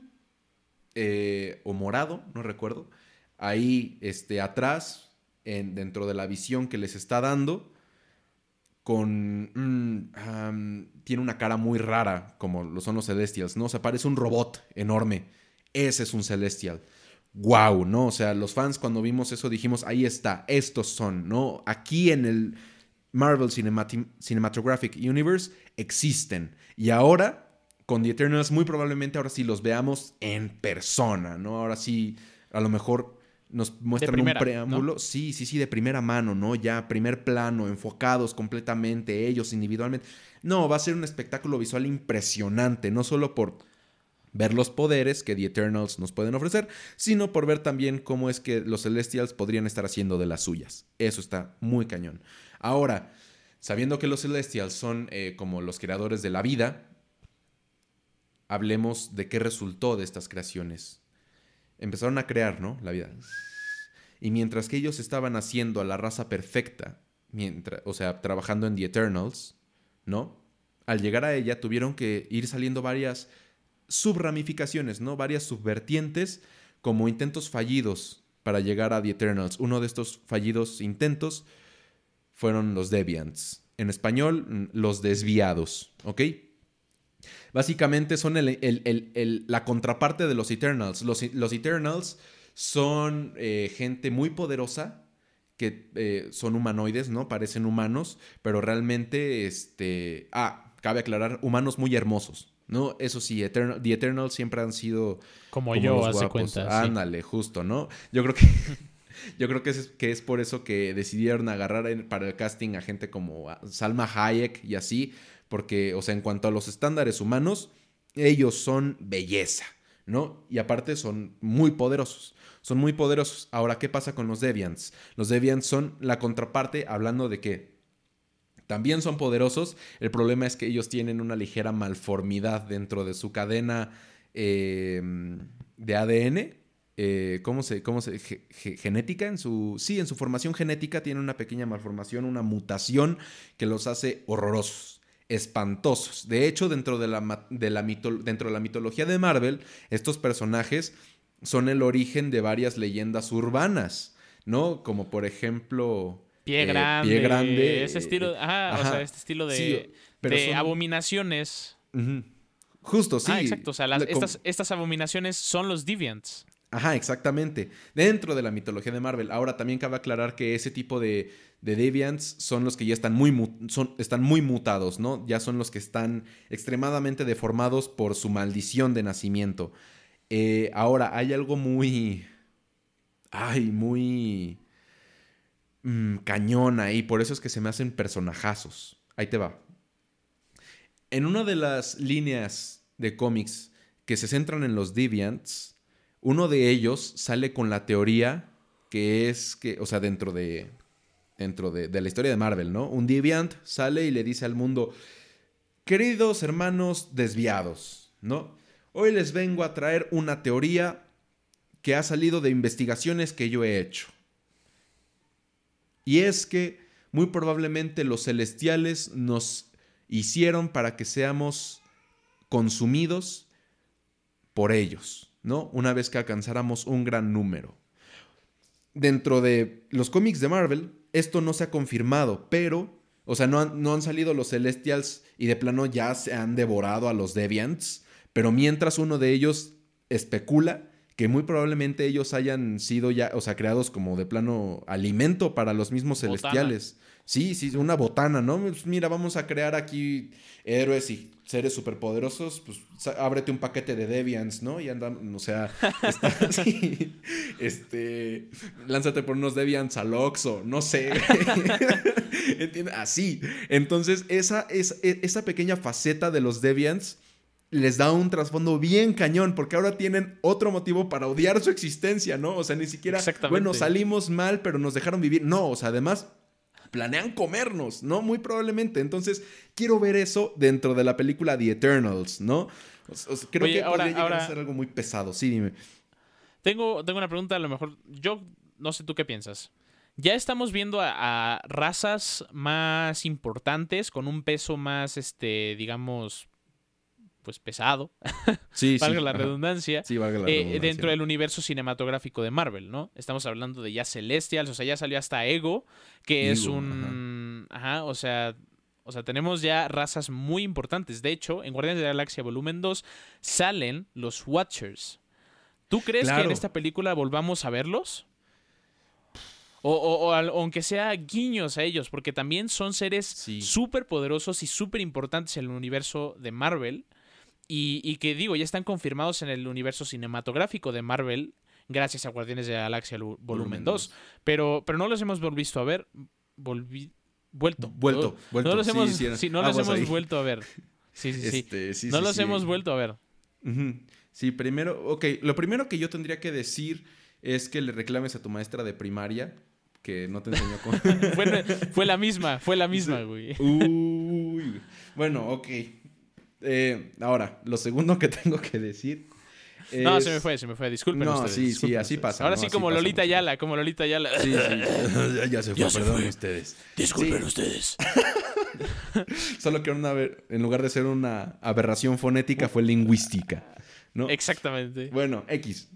S2: eh, o morado, no recuerdo, ahí este, atrás, en, dentro de la visión que les está dando con... tiene una cara muy rara, como lo son los Celestials, ¿no? O sea, parece un robot enorme. Ese es un Celestial. ¡Wow! ¿No? O sea, los fans cuando vimos eso dijimos, ahí está, estos son, ¿no? Aquí en el Marvel Cinematographic Universe existen. Y ahora, con The Eternals, muy probablemente ahora sí los veamos en persona, ¿no? Ahora sí, a lo mejor nos muestran un preámbulo. Sí, sí, sí, de primera mano, ¿no? Ya primer plano, enfocados completamente, ellos individualmente. No, va a ser un espectáculo visual impresionante, no solo por ver los poderes que The Eternals nos pueden ofrecer, sino por ver también cómo es que los Celestials podrían estar haciendo de las suyas. Eso está muy cañón. Ahora, sabiendo que los Celestials son eh, como los creadores de la vida, hablemos de qué resultó de estas creaciones empezaron a crear, ¿no? La vida. Y mientras que ellos estaban haciendo a la raza perfecta, mientras, o sea, trabajando en The Eternals, ¿no? Al llegar a ella tuvieron que ir saliendo varias subramificaciones, ¿no? Varias subvertientes como intentos fallidos para llegar a The Eternals. Uno de estos fallidos intentos fueron los Deviants. En español, los desviados, ¿ok? Básicamente son la contraparte de los Eternals. Los, Eternals son eh, gente muy poderosa que eh, son humanoides, ¿no? Parecen humanos, pero realmente, este... Ah, cabe aclarar, humanos muy hermosos, ¿no? Eso sí, The Eternals siempre han sido...
S1: Como, yo, hace cuenta.
S2: Ándale, justo, ¿no? Yo creo que... Yo creo que es, que es por eso que decidieron agarrar para el casting a gente como Salma Hayek y así, porque, o sea, en cuanto a los estándares humanos, ellos son belleza, ¿no? Y aparte son muy poderosos. Son muy poderosos. Ahora, ¿qué pasa con los Deviants? Los Deviants son la contraparte hablando de que también son poderosos. El problema es que ellos tienen una ligera malformidad dentro de su cadena em, de ADN. Eh, ¿Cómo se, cómo se genética en su sí en su formación genética tiene una pequeña malformación una mutación que los hace horrorosos espantosos. De hecho, dentro de la, de la dentro de la mitología de Marvel, estos personajes son el origen de varias leyendas urbanas, ¿no? Como por ejemplo...
S1: Pie eh, grande. grande. Ese estilo, ajá, o sea, este estilo de, de abominaciones.
S2: Justo, sí.
S1: Ah, exacto. O sea, estas, estas abominaciones son los Deviants.
S2: Ajá, exactamente. Dentro de la mitología de Marvel. Ahora también cabe aclarar que ese tipo de, de Deviants son los que ya están muy, son, están muy mutados, ¿no? Ya son los que están extremadamente deformados por su maldición de nacimiento. Eh, ahora, hay algo muy... Ay, muy... Mm, cañón. Por eso es que se me hacen personajazos. Ahí te va. En una de las líneas de cómics que se centran en los Deviants uno de ellos sale con la teoría que es que, o sea, dentro de, dentro de, la historia de Marvel, ¿no? Un Deviant sale y le dice al mundo, queridos hermanos desviados, ¿no? Hoy les vengo a traer una teoría que ha salido de investigaciones que yo he hecho. Y es que muy probablemente los celestiales nos hicieron para que seamos consumidos por ellos. ¿No? Una vez que alcanzáramos un gran número. Dentro de los cómics de Marvel, esto no se ha confirmado, pero, o sea, no han, no han salido los Celestials y de plano ya se han devorado a los Deviants, pero mientras uno de ellos especula que muy probablemente ellos hayan sido ya, o sea, creados como de plano alimento para los mismos celestiales. Sí, sí, una botana, ¿no? Pues mira, vamos a crear aquí héroes y seres superpoderosos, pues ábrete un paquete de Deviants, ¿no? Y andan, o sea, está así, este, lánzate por unos Deviants al Oxxo, no sé. ¿Entiendes? Así. Entonces, esa, esa, esa pequeña faceta de los Deviants les da un trasfondo bien cañón, porque ahora tienen otro motivo para odiar su existencia, ¿no? O sea, ni siquiera, bueno, salimos mal, pero nos dejaron vivir. No, o sea, además planean comernos, ¿no? Muy probablemente. Entonces, quiero ver eso dentro de la película The Eternals, ¿no? creo que ahora, podría llegar a ser algo muy pesado. Sí, dime.
S1: Tengo, tengo una pregunta, a lo mejor. Yo no sé tú qué piensas. Ya estamos viendo a, razas más importantes, con un peso más, este, digamos, pues pesado. Sí, valga la redundancia. Sí, valga la eh, redundancia. dentro del universo cinematográfico de Marvel, ¿no? Estamos hablando de ya Celestials, o sea, ya salió hasta Ego, que es un. Ajá. o sea. O sea, tenemos ya razas muy importantes. De hecho, en Guardianes de la Galaxia Volumen 2 salen los Watchers. ¿Tú crees que en esta película volvamos a verlos? O, aunque sea guiños a ellos, porque también son seres súper poderosos y súper importantes en el universo de Marvel. Y, que digo, ya están confirmados en el universo cinematográfico de Marvel gracias a Guardianes de la Galaxia Volumen 2. Pero, pero no los hemos visto a ver. Volví, vuelto.
S2: Vuelto, vuelto.
S1: No los hemos, sí, no los hemos vuelto a ver. Sí, sí, sí. no los hemos vuelto a ver.
S2: Sí, primero, ok, lo primero que yo tendría que decir es que le reclames a tu maestra de primaria que no te enseñó con...
S1: fue, la misma, fue la misma, güey.
S2: Uy. Bueno, ok. Eh, ahora, lo segundo que tengo que decir.
S1: No, se me fue, se me fue. Disculpen no,
S2: sí, sí, así pasa.
S1: Ahora sí, como Lolita Yala, como Lolita Yala.
S2: Sí, sí. ya, se fue, perdón ustedes.
S1: Disculpen ustedes.
S2: Solo que una, en lugar de ser una aberración fonética, fue lingüística. ¿no?
S1: Exactamente.
S2: Bueno, X.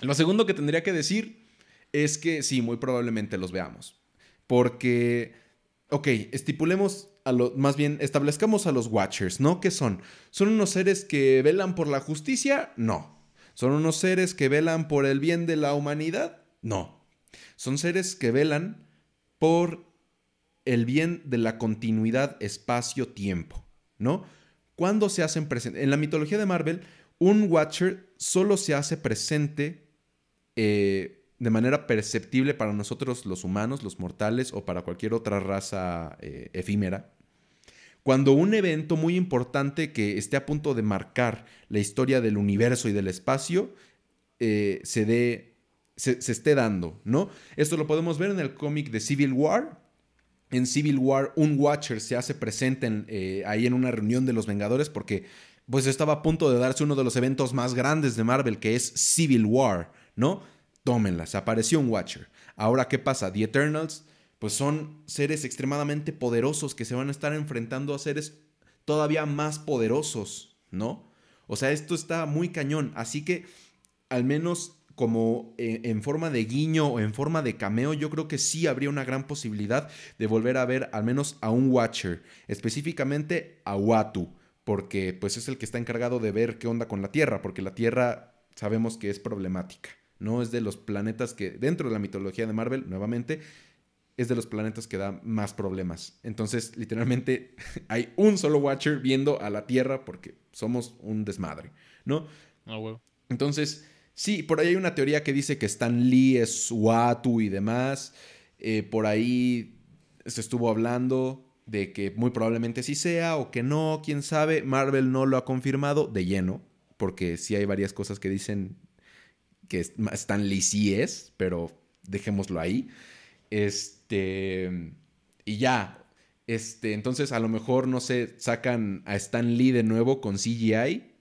S2: Lo segundo que tendría que decir es que sí, muy probablemente los veamos. Porque, ok, estipulemos, lo, más bien establezcamos a los Watchers, ¿no? ¿Qué son? ¿Son unos seres que velan por la justicia? No. ¿Son unos seres que velan por el bien de la humanidad? No. Son seres que velan por el bien de la continuidad espacio-tiempo, ¿no? ¿Cuándo se hacen presentes? En la mitología de Marvel, un Watcher solo se hace presente eh, de manera perceptible para nosotros los humanos, los mortales o para cualquier otra raza eh, efímera. Cuando un evento muy importante que esté a punto de marcar la historia del universo y del espacio eh, se, dé, se, esté dando, ¿no? Esto lo podemos ver en el cómic de Civil War. En Civil War, un Watcher se hace presente eh, ahí en una reunión de los Vengadores porque pues estaba a punto de darse uno de los eventos más grandes de Marvel, que es Civil War, ¿no? tómenlas. Apareció un Watcher. Ahora, ¿qué pasa? The Eternals, pues son seres extremadamente poderosos que se van a estar enfrentando a seres todavía más poderosos, ¿no? O sea, esto está muy cañón. Así que, al menos como eh, en forma de guiño o en forma de cameo, yo creo que sí habría una gran posibilidad de volver a ver al menos a un Watcher, específicamente a Watu, porque pues es el que está encargado de ver qué onda con la Tierra, porque la Tierra sabemos que es problemática. No es de los planetas que, dentro de la mitología de Marvel, nuevamente, es de los planetas que da más problemas. Entonces, literalmente, hay un solo Watcher viendo a la Tierra porque somos un desmadre, ¿no?
S1: Ah,
S2: Entonces, sí, por ahí hay una teoría que dice que Stan Lee es Watu y demás. Eh, por ahí se estuvo hablando de que muy probablemente sí sea o que no, quién sabe. Marvel no lo ha confirmado de lleno, porque sí hay varias cosas que dicen que Stan Lee sí es, pero dejémoslo ahí. Este, y ya, este, entonces a lo mejor, no sé, sacan a Stan Lee de nuevo con CGI,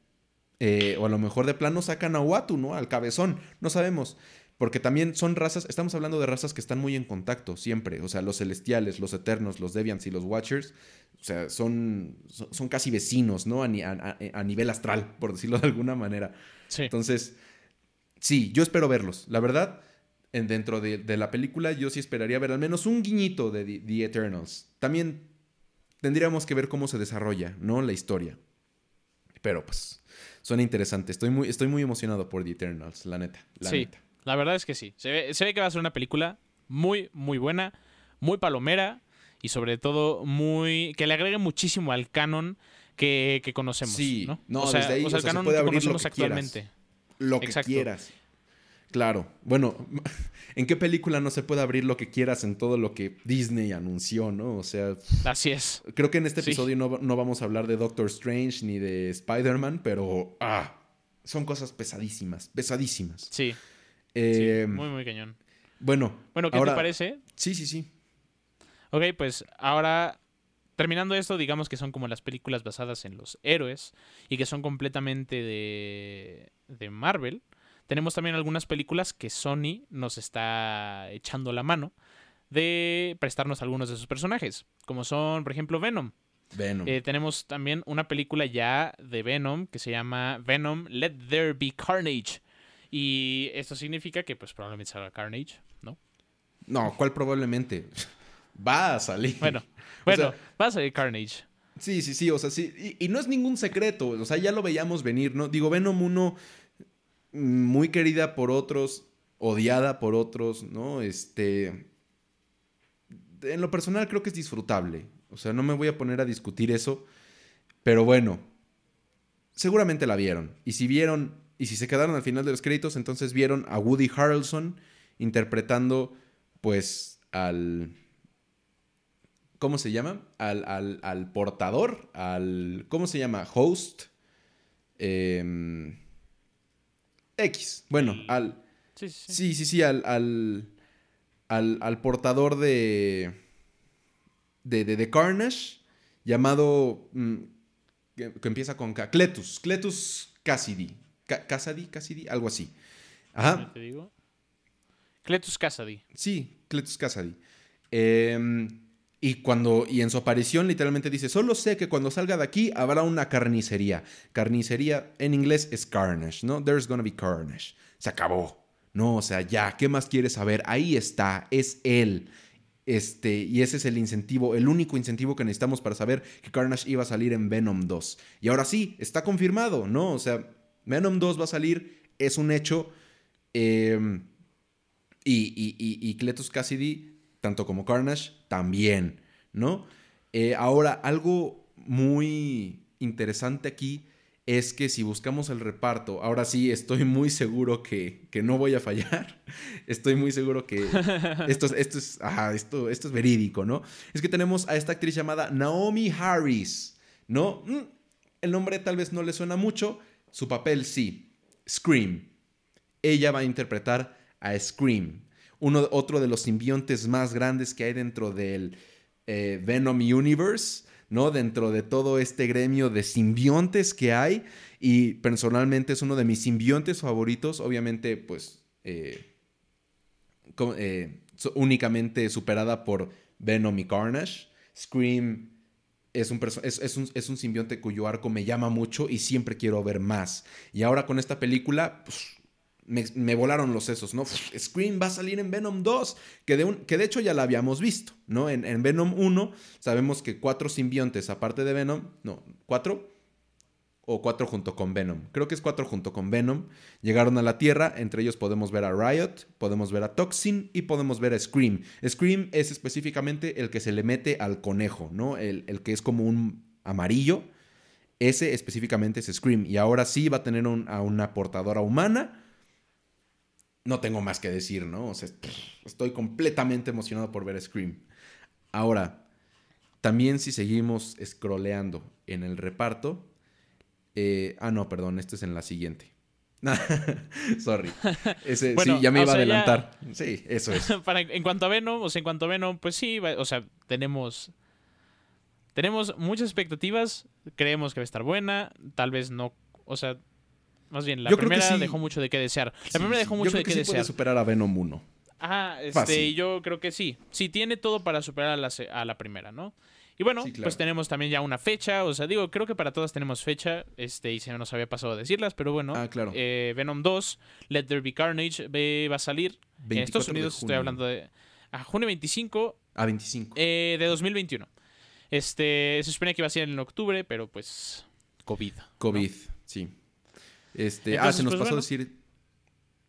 S2: eh, o a lo mejor de plano sacan a Watu, ¿no? Al cabezón, no sabemos. Porque también son razas, estamos hablando de razas que están muy en contacto siempre. O sea, los celestiales, los eternos, los deviants y los watchers, o sea, son, son casi vecinos, ¿no? A, a, nivel astral, por decirlo de alguna manera. Sí. Entonces, sí, yo espero verlos. La verdad, dentro de, la película, yo sí esperaría ver al menos un guiñito de The, Eternals. También tendríamos que ver cómo se desarrolla, ¿no? La historia. Pero pues, suena interesante. Estoy muy, estoy muy emocionado por The Eternals, la neta. La
S1: sí,
S2: neta.
S1: la verdad es que sí. Se ve, se ve que va a ser una película muy, muy buena, muy palomera y sobre todo muy. que le agregue muchísimo al canon que, conocemos. Sí, ¿no?
S2: no o sea, desde ahí, o sea, el canon que conocemos actualmente lo que quieras. Claro. Bueno, ¿en qué película no se puede abrir lo que quieras en todo lo que Disney anunció, no? O sea.
S1: Así es.
S2: Creo que en este episodio no, vamos a hablar de Doctor Strange ni de Spider-Man, pero. Ah. Son cosas pesadísimas. Pesadísimas.
S1: Sí. Eh, muy, muy cañón.
S2: Bueno.
S1: Bueno, ¿qué te parece?
S2: Sí, sí, sí.
S1: Ok, pues ahora, terminando esto, digamos que son como las películas basadas en los héroes y que son completamente de, de Marvel. Tenemos también algunas películas que Sony nos está echando la mano de prestarnos algunos de sus personajes, como son, por ejemplo, Venom.
S2: Venom.
S1: Eh, tenemos también una película ya de Venom que se llama Venom Let There Be Carnage. Y esto significa que pues probablemente salga Carnage, ¿no?
S2: No, ¿cuál probablemente? Va a salir.
S1: Bueno,
S2: O
S1: bueno,
S2: sea,
S1: va a salir Carnage.
S2: Sí, sí, sí, o sea, sí. Y, y no es ningún secreto, o sea, ya lo veíamos venir, ¿no? Digo, Venom 1, mm, muy querida por otros, odiada por otros, ¿no? Este. En lo personal creo que es disfrutable. O sea, no me voy a poner a discutir eso. Pero bueno, seguramente la vieron. Y si vieron, y si se quedaron al final de los créditos, entonces vieron a Woody Harrelson interpretando, pues, al. ¿Cómo se llama? Al, al- al portador, al. ¿Cómo se llama? Host. Em, X. Bueno, al.
S1: Sí, sí, sí.
S2: Sí, sí, sí, al. al, al, al portador de. de, de, de Carnage. Llamado. mm, que, que empieza con K. Cletus. Cletus Cassidy. Ca- Cassidy, Cassidy, algo así. Ajá.
S1: Te digo. Cletus Cassidy.
S2: Sí, Cletus Cassidy. Eh, y cuando y en su aparición literalmente dice, solo sé que cuando salga de aquí habrá una carnicería. Carnicería en inglés es carnage, ¿no? There's gonna be carnage. Se acabó. No, o sea, ya, ¿qué más quieres saber? Ahí está, es él. Este, y ese es el incentivo, el único incentivo que necesitamos para saber que Carnage iba a salir en Venom 2. Y ahora sí, está confirmado, ¿no? O sea, Venom 2 va a salir, es un hecho. Eh, y, y, y, y Cletus Cassidy, tanto como Carnage, también, ¿no? Eh, ahora, algo muy interesante aquí es que si buscamos el reparto, ahora sí estoy muy seguro que, que no voy a fallar. Estoy muy seguro que esto, es- esto, es, ajá, esto, esto es verídico, ¿no? Es que tenemos a esta actriz llamada Naomi Harris, ¿no? Mm, El nombre tal vez no le suena mucho, su papel sí, Scream ella va a interpretar a Scream, uno, otro de los simbiontes más grandes que hay dentro del eh, Venom Universe, ¿no? Dentro de todo este gremio de simbiontes que hay. Y personalmente es uno de mis simbiontes favoritos, obviamente, pues, eh, eh, únicamente superada por Venom y Carnage. Scream es un, es un, es un simbionte cuyo arco me llama mucho y siempre quiero ver más. Y ahora con esta película, pues, me, volaron los sesos, ¿no? Scream va a salir en Venom 2, que de, un- que de hecho ya la habíamos visto, ¿no? En, en Venom 1 sabemos que cuatro simbiontes, aparte de Venom, no, cuatro o cuatro junto con Venom. Creo que es cuatro junto con Venom. Llegaron a la Tierra, entre ellos podemos ver a Riot, podemos ver a Toxin y podemos ver a Scream. Scream es específicamente el que se le mete al conejo, ¿no? El, el que es como un amarillo. Ese específicamente es Scream. Y ahora sí va a tener un- a una portadora humana. No tengo más que decir, ¿no? O sea, estoy completamente emocionado por ver Scream. Ahora, también si seguimos scrolleando en el reparto. eh, ah, no, perdón, este es en la siguiente. Sorry. Ese,
S1: Bueno,
S2: sí, ya me iba a
S1: ya-
S2: adelantar. Sí, eso es.
S1: Para, en cuanto a Venom, o sea, en cuanto a Venom, pues sí, o sea, tenemos. Tenemos muchas expectativas. Creemos que va a estar buena. Tal vez no. O sea, más bien, la
S2: Yo
S1: primera
S2: sí.
S1: dejó mucho de qué desear. La
S2: Sí,
S1: primera dejó
S2: Yo
S1: mucho
S2: creo
S1: de
S2: que
S1: qué
S2: sí puede
S1: desear.
S2: superar a Venom 1.
S1: Ajá, este,
S2: Fácil.
S1: yo creo que sí. Sí, tiene todo para superar a la, a la primera, ¿no? Y bueno,
S2: Sí, claro.
S1: pues tenemos también ya una fecha. O sea, digo, creo que para todas tenemos fecha. Este, y se nos había pasado a decirlas, pero bueno.
S2: Ah, claro.
S1: eh, Venom 2, Let There Be Carnage, va a salir en
S2: 24
S1: Estados Unidos. Estoy hablando de. A junio 25
S2: A 25.
S1: eh, de 2021. Este, se supone que iba a ser en octubre, pero pues. COVID. ¿no?
S2: COVID, sí. Este, ah, se nos
S1: pues,
S2: pasó a
S1: bueno.
S2: decir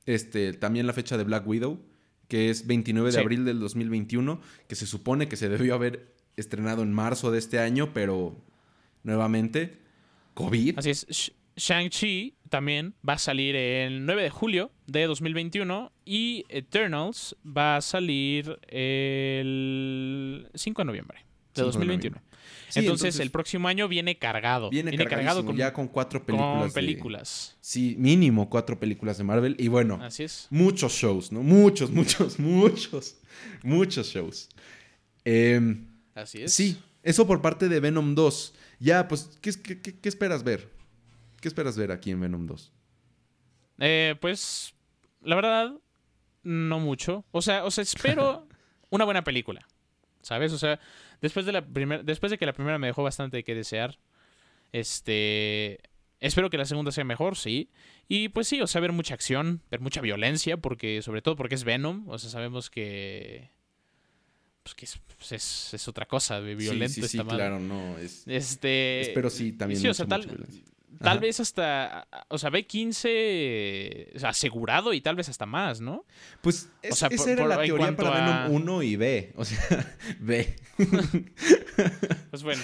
S2: este, también la fecha de Black Widow, que es 29 de
S1: Sí.
S2: abril del 2021, que se supone que se debió haber estrenado en marzo de este año, pero nuevamente, COVID.
S1: Así es. Sh- Shang-Chi también va a salir el 9 de julio de 2021 y Eternals va a salir el 5 de noviembre de
S2: 5 de
S1: 2021.
S2: Sí,
S1: entonces, el próximo año viene cargado.
S2: viene,
S1: cargado con,
S2: ya con cuatro películas.
S1: con
S2: de-
S1: películas.
S2: sí, mínimo cuatro películas de Marvel. Y bueno,
S1: Así es.
S2: muchos shows, ¿no? Muchos, muchos, muchos, muchos shows. Em,
S1: Así es.
S2: sí, eso por parte de Venom 2. Ya, pues, ¿qué, qué- qué- qué esperas ver? ¿Qué esperas ver aquí en Venom 2?
S1: Eh, pues, la verdad, no mucho. O sea, o sea, espero una buena película. ¿Sabes? O sea, después de la primera, después de que la primera me dejó bastante que desear, este, espero que la segunda sea mejor, sí. Y pues sí, o sea, ver mucha acción, ver mucha violencia, porque, sobre todo porque es Venom, o sea, sabemos que, pues que es, pues, es, es otra cosa, de violento
S2: sí, sí, sí,
S1: esta madre.
S2: claro, no. Es,
S1: Este,
S2: espero sí también.
S1: sí, o
S2: mucha,
S1: sea, tal-
S2: mucha violencia.
S1: Tal
S2: Ajá.
S1: vez hasta, o sea, B15 o sea, asegurado y tal vez hasta más, ¿no?
S2: Pues es-
S1: sea,
S2: esa
S1: por-
S2: era
S1: por-
S2: la teoría para
S1: a-
S2: Venom 1 y B. O sea, B.
S1: Pues bueno,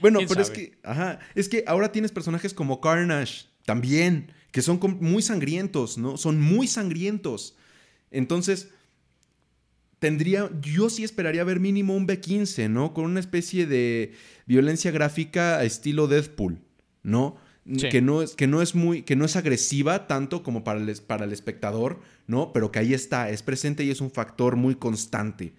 S2: Bueno,
S1: ¿Quién
S2: pero es que, ajá, es que ahora tienes personajes como Carnage también, que son muy sangrientos, ¿no? Son muy sangrientos. Entonces, tendría, yo sí esperaría ver mínimo un B15, ¿no? Con una especie de violencia gráfica a estilo Deadpool, ¿no?
S1: Sí.
S2: Que no, es, que no es muy, que no es agresiva tanto como para el, para el espectador, ¿no? Pero que ahí está, es presente y es un factor muy constante.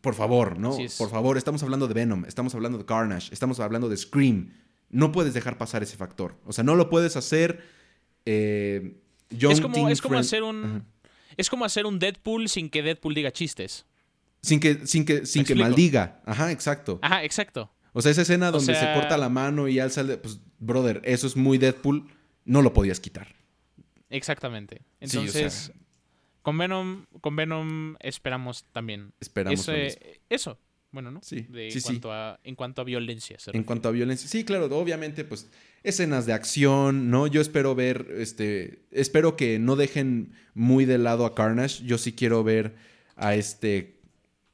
S2: Por favor, ¿no? Por favor, estamos hablando de Venom, estamos hablando de Carnage, estamos hablando de Scream. No puedes dejar pasar ese factor. O sea, no lo puedes hacer. Eh,
S1: es como, es como hacer un
S2: Ajá.
S1: es como hacer un Deadpool sin que Deadpool diga chistes.
S2: Sin que, sin que, sin que maldiga. Ajá, exacto.
S1: Ajá, exacto.
S2: O sea, esa escena donde
S1: sea-
S2: se corta la mano y alza el. Pues, brother, eso es muy Deadpool. No lo podías quitar.
S1: Exactamente.
S2: Sí, o
S1: Entonces,
S2: sea-
S1: con Venom, con Venom esperamos también.
S2: Esperamos
S1: Eso, eh, eso. Bueno, ¿no?
S2: Sí,
S1: De-
S2: sí,
S1: en,
S2: sí.
S1: cuanto A, en cuanto a violencia.
S2: En cuanto a violencia. Sí, claro, obviamente, pues, escenas de acción, ¿no? Yo espero ver, este. Espero que no dejen muy de lado a Carnage. Yo sí quiero ver a este.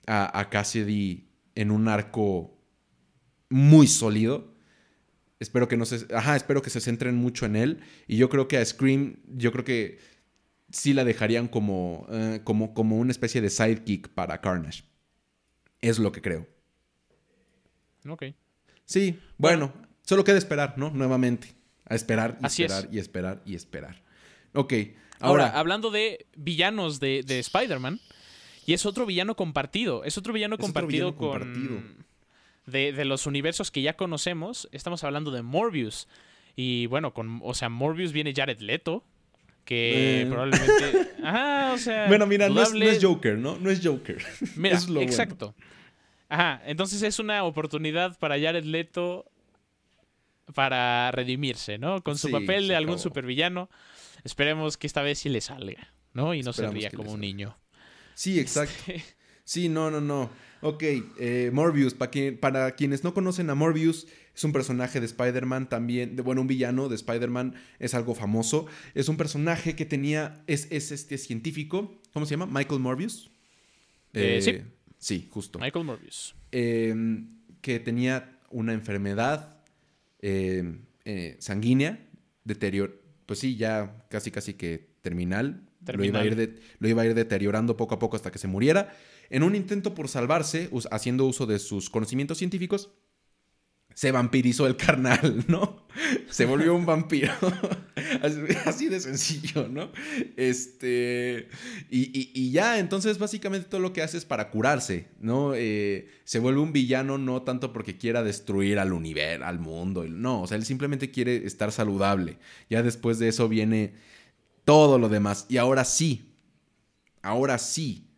S2: a, a Cassidy en un arco muy sólido. Espero que no se. Ajá, espero que se centren mucho en él. Y yo creo que a Scream, yo creo que sí la dejarían como, eh, como, como una especie de sidekick para Carnage. Es lo que creo.
S1: Ok.
S2: Sí, bueno, solo queda esperar, ¿no? Nuevamente. A esperar y
S1: Así es.
S2: esperar y esperar y esperar. Ok,
S1: Ahora,
S2: ahora.
S1: hablando de villanos de, de Spider-Man, y es otro villano compartido. Es otro villano
S2: Es otro
S1: compartido
S2: villano
S1: con.
S2: compartido.
S1: De, de los universos que ya conocemos. Estamos hablando de Morbius. Y bueno, con, o sea, Morbius viene Jared Leto. Que
S2: Eh.
S1: probablemente. Ajá, o sea.
S2: bueno, mira, no es, no
S1: dudable-
S2: es Joker, ¿no? No es Joker.
S1: Mira,
S2: es lo bueno.
S1: exacto. Ajá, entonces es una oportunidad para Jared Leto para redimirse, ¿no? Con su
S2: Sí,
S1: papel de algún
S2: acabó.
S1: supervillano. Esperemos que esta vez sí le salga, ¿no? Y no
S2: Esperamos
S1: se ría como un
S2: salga.
S1: niño.
S2: Sí, exacto. Sí, no, no, no. Ok, eh, Morbius, para, quien- para quienes no conocen a Morbius, es un personaje de Spider-Man también, de, bueno, un villano de Spider-Man, es algo famoso. Es un personaje que tenía, es, es este científico, ¿cómo se llama? Michael Morbius.
S1: Eh, sí.
S2: Sí, justo.
S1: Michael Morbius.
S2: eh, que tenía una enfermedad eh, eh, sanguínea, deterior, pues sí, ya casi casi que terminal. Lo, iba a ir
S1: Terminal.
S2: de- lo iba a ir deteriorando poco a poco hasta que se muriera. En un intento por salvarse, haciendo uso de sus conocimientos científicos, se vampirizó el carnal, ¿no? Se volvió un vampiro. así, de sencillo, ¿no? Este. Y, y- y ya, entonces básicamente todo lo que hace es para curarse, ¿no? Eh, se vuelve un villano no tanto porque quiera destruir al universo, al mundo, no, o sea, él simplemente quiere estar saludable. Ya después de eso viene todo lo demás. Y ahora sí, ahora sí,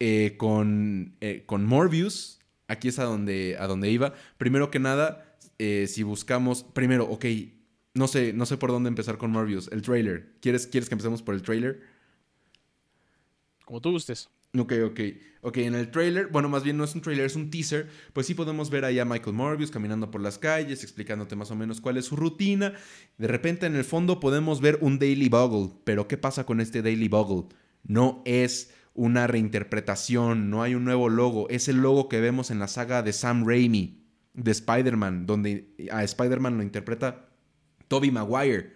S2: eh, con, eh, con Morbius, aquí es a donde, a donde iba. Primero que nada, eh, si buscamos, primero, ok, no sé, no sé por dónde empezar con Morbius, el trailer. ¿Quieres, ¿Quieres que empecemos por el trailer?
S1: Como tú gustes.
S2: Ok, ok. Ok, en el trailer, bueno, más bien no es un trailer, es un teaser. Pues sí podemos ver ahí a Michael Morbius caminando por las calles, explicándote más o menos cuál es su rutina. De repente en el fondo podemos ver un Daily Bugle. Pero ¿qué pasa con este Daily Bugle? No es una reinterpretación, no hay un nuevo logo. Es el logo que vemos en la saga de Sam Raimi, de Spider-Man, donde a Spider-Man lo interpreta Tobey Maguire.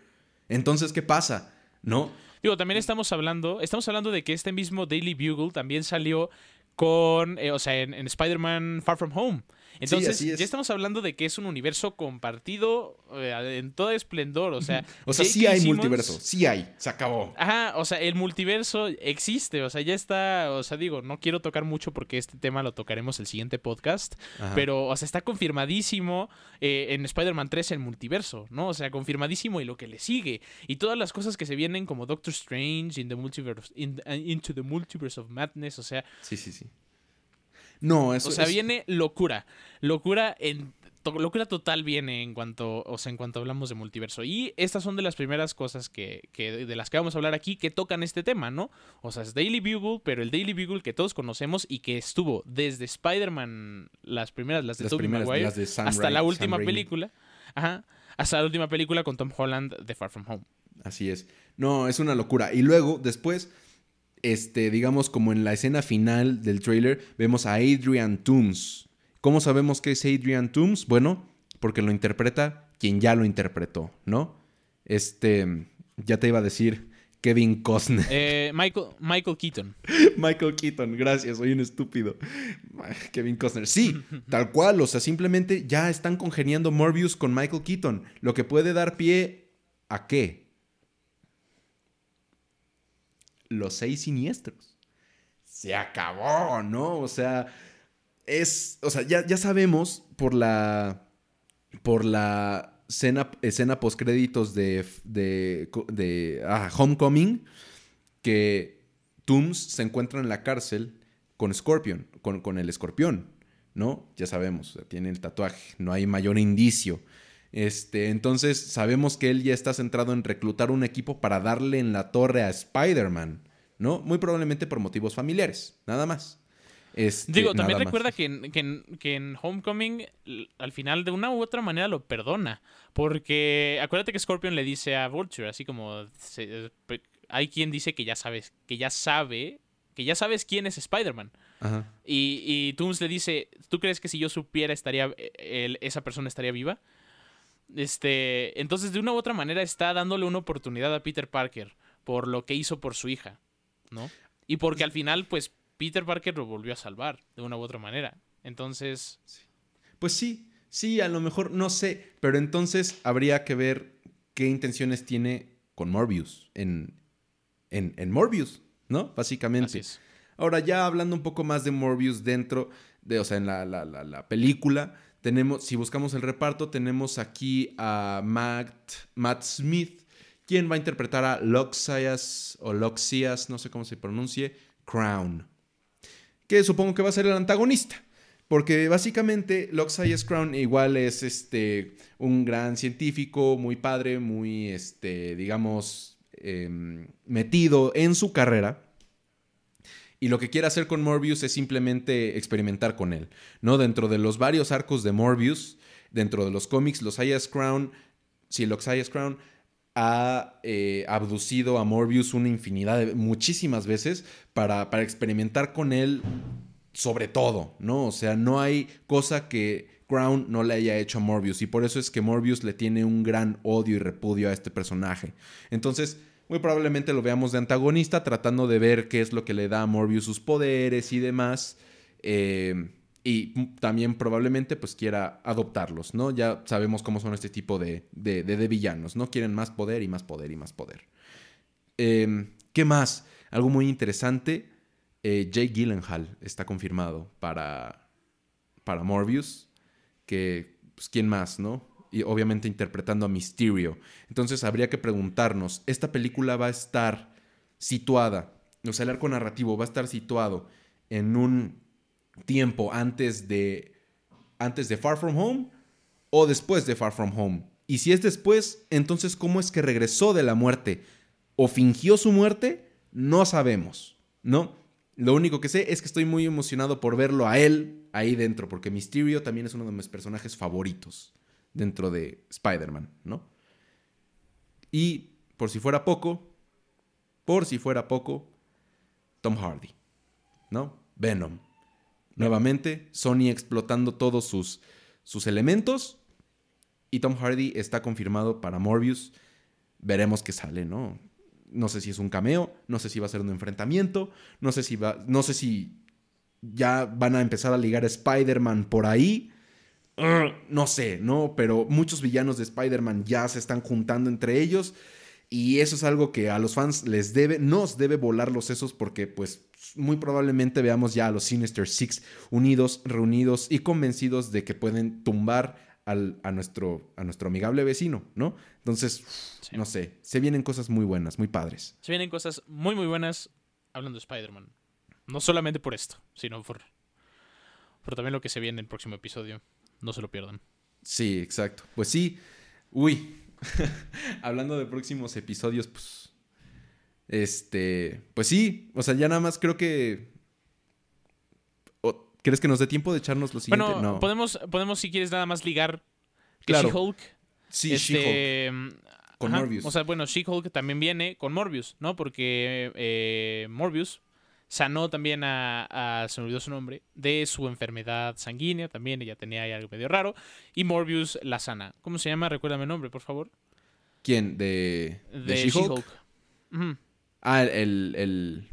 S2: Entonces, ¿qué pasa? ¿No?
S1: Digo, también estamos hablando, estamos hablando de que este mismo Daily Bugle también salió con, eh, o sea, en, en Spider-Man Far From Home. Entonces, ya estamos hablando de que es un universo compartido eh, en todo esplendor. O sea,
S2: o sea sí hay multiverso, sí hay, se acabó.
S1: Ajá, o sea, el multiverso existe, o sea, ya está, o sea, digo, no quiero tocar mucho porque este tema lo tocaremos el siguiente podcast, pero, o sea, está confirmadísimo eh, en Spider-Man 3 el multiverso, ¿no? O sea, confirmadísimo y lo que le sigue. Y todas las cosas que se vienen como Doctor Strange, in the multiverse, Into the Multiverse of Madness, o sea...
S2: Sí, sí, sí. No, eso
S1: O sea, viene locura. Locura en locura total viene en cuanto, o sea, en cuanto hablamos de multiverso. Y estas son de las primeras cosas que, que, de las que vamos a hablar aquí que tocan este tema, ¿no? O sea, es Daily Bugle, pero el Daily Bugle que todos conocemos y que estuvo desde Spider-Man, las primeras, las de Tobey Maguire, hasta la última película. Ajá. Hasta la última película con Tom Holland de Far From Home.
S2: Así es. No, es una locura. Y luego, después este, digamos, como en la escena final del trailer, vemos a Adrian Toomes. ¿Cómo sabemos que es Adrian Toomes? Bueno, porque lo interpreta quien ya lo interpretó, ¿no? Este, ya te iba a decir Kevin Costner.
S1: Eh, Michael, Michael Keaton.
S2: Michael Keaton, gracias, soy un estúpido. Kevin Costner. Sí, tal cual, o sea, simplemente ya están congeniando Morbius con Michael Keaton, lo que puede dar pie a qué? Los seis siniestros. Se acabó, ¿no? O sea, es, o sea, ya, ya sabemos por la, por la escena, escena postcréditos de, de, de ah, Homecoming que Tooms se encuentra en la cárcel con Scorpion, con, con el escorpión, ¿no? Ya sabemos, tiene el tatuaje, no hay mayor indicio. Este, entonces sabemos que él ya está centrado en reclutar un equipo para darle en la torre a Spider-Man, ¿no? Muy probablemente por motivos familiares, nada más.
S1: Este, Digo, también recuerda que en, Homecoming al final de una u otra manera lo perdona. Porque acuérdate que Scorpion le dice a Vulture, así como hay quien dice que ya sabes, que ya sabe, que ya sabes quién es Spider-Man. Y, y Tooms le dice, ¿tú crees que si yo supiera estaría, esa persona estaría viva? Este, entonces, de una u otra manera, está dándole una oportunidad a Peter Parker por lo que hizo por su hija, ¿no? Y porque al final, pues, Peter Parker lo volvió a salvar de una u otra manera. Entonces.
S2: Pues sí, sí, a lo mejor no sé, pero entonces habría que ver qué intenciones tiene con Morbius en, en, Morbius, ¿no? Básicamente. Ahora, ya hablando un poco más de Morbius dentro de, o sea, en la, la, la película, tenemos, si buscamos el reparto, tenemos aquí a Matt, Matt Smith, quien va a interpretar a Loxias o Loxias, no sé cómo se pronuncie, Crown. Que supongo que va a ser el antagonista. Porque básicamente Loxias Crown igual es este, un gran científico, muy padre, muy, este, digamos, em, metido en su carrera y lo que quiere hacer con Morbius es simplemente experimentar con él, ¿no? Dentro de los varios arcos de Morbius, dentro de los cómics, los Crown, sí, los Hayas Crown ha eh, abducido a Morbius una infinidad de, muchísimas veces para, para experimentar con él sobre todo, ¿no? O sea, no hay cosa que Crown no le haya hecho a Morbius y por eso es que Morbius le tiene un gran odio y repudio a este personaje. Entonces, muy probablemente lo veamos de antagonista, tratando de ver qué es lo que le da a Morbius sus poderes y demás. Eh, y también probablemente pues quiera adoptarlos, ¿no? Ya sabemos cómo son este tipo de, de, villanos, ¿no? Quieren más poder y más poder y más poder. Em, ¿Qué más? Algo muy interesante. Eh, Jake Gyllenhaal está confirmado para, para Morbius. Que, pues, ¿quién más, no? y obviamente interpretando a Mysterio. Entonces habría que preguntarnos, ¿esta película va a estar situada, o sea, el arco narrativo va a estar situado en un tiempo antes de, antes de Far From Home o después de Far From Home? Y si es después, entonces ¿cómo es que regresó de la muerte? ¿O fingió su muerte? No sabemos, ¿no? Lo único que sé es que estoy muy emocionado por verlo a él ahí dentro, porque Mysterio también es uno de mis personajes favoritos dentro de Spider-Man, ¿no? Y por si fuera poco, por si fuera poco, Tom Hardy, ¿no? Venom. Nuevamente, Sony explotando todos sus, sus elementos y Tom Hardy está confirmado para Morbius. Veremos qué sale, ¿no? No sé si es un cameo, no sé si va a ser un enfrentamiento, no sé si va, no sé si ya van a empezar a ligar a Spider-Man por ahí, no sé, ¿no? Pero muchos villanos de Spider-Man ya se están juntando entre ellos. Y eso es algo que a los fans les debe, nos debe volar los sesos porque pues muy probablemente veamos ya a los Sinister Six unidos, reunidos y convencidos de que pueden tumbar al, a, nuestro, a nuestro amigable vecino, ¿no? Entonces, no sé, se vienen cosas muy buenas, muy padres.
S1: Se vienen cosas muy, muy buenas hablando de Spider-Man. No solamente por esto, sino por, por también lo que se viene en el próximo episodio. No se lo pierdan.
S2: Sí, exacto. Pues sí, uy, hablando de próximos episodios, pues este, pues sí, o sea, ya nada más creo que... ¿Crees que nos dé tiempo de echarnos lo siguiente?
S1: Bueno,
S2: no.
S1: podemos, podemos, si quieres, nada más ligar claro. She-Hulk.
S2: Sí, este, She-Hulk. Con Morbius.
S1: O sea, bueno, She-Hulk también viene con Morbius, ¿no? Porque eh, Morbius sanó también a, a, se me olvidó su nombre, de su enfermedad sanguínea, también ella tenía ahí algo medio raro, y Morbius la sana. ¿Cómo se llama? Recuérdame el nombre, por favor.
S2: ¿Quién? ¿De,
S1: de, She-Hulk?
S2: Ah, el, el,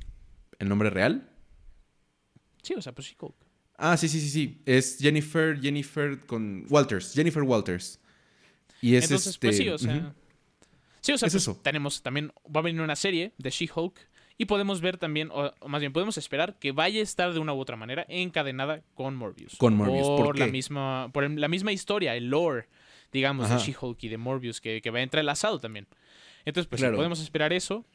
S2: el, nombre real.
S1: Sí, o sea, pues She-Hulk.
S2: Ah, sí, sí, sí, sí. Es Jennifer, Jennifer con Walters, Jennifer Walters. Y es
S1: Entonces,
S2: este...
S1: pues sí, o sea... Sí, o sea, pues tenemos también, va a venir una serie de She-Hulk y podemos ver también, o, más bien podemos esperar que vaya a estar de una u otra manera encadenada con Morbius.
S2: Con Morbius,
S1: por, la misma, por la misma historia, el lore, digamos, de She-Hulk y de Morbius que, que va entrelazado también. Entonces, pues podemos esperar eso.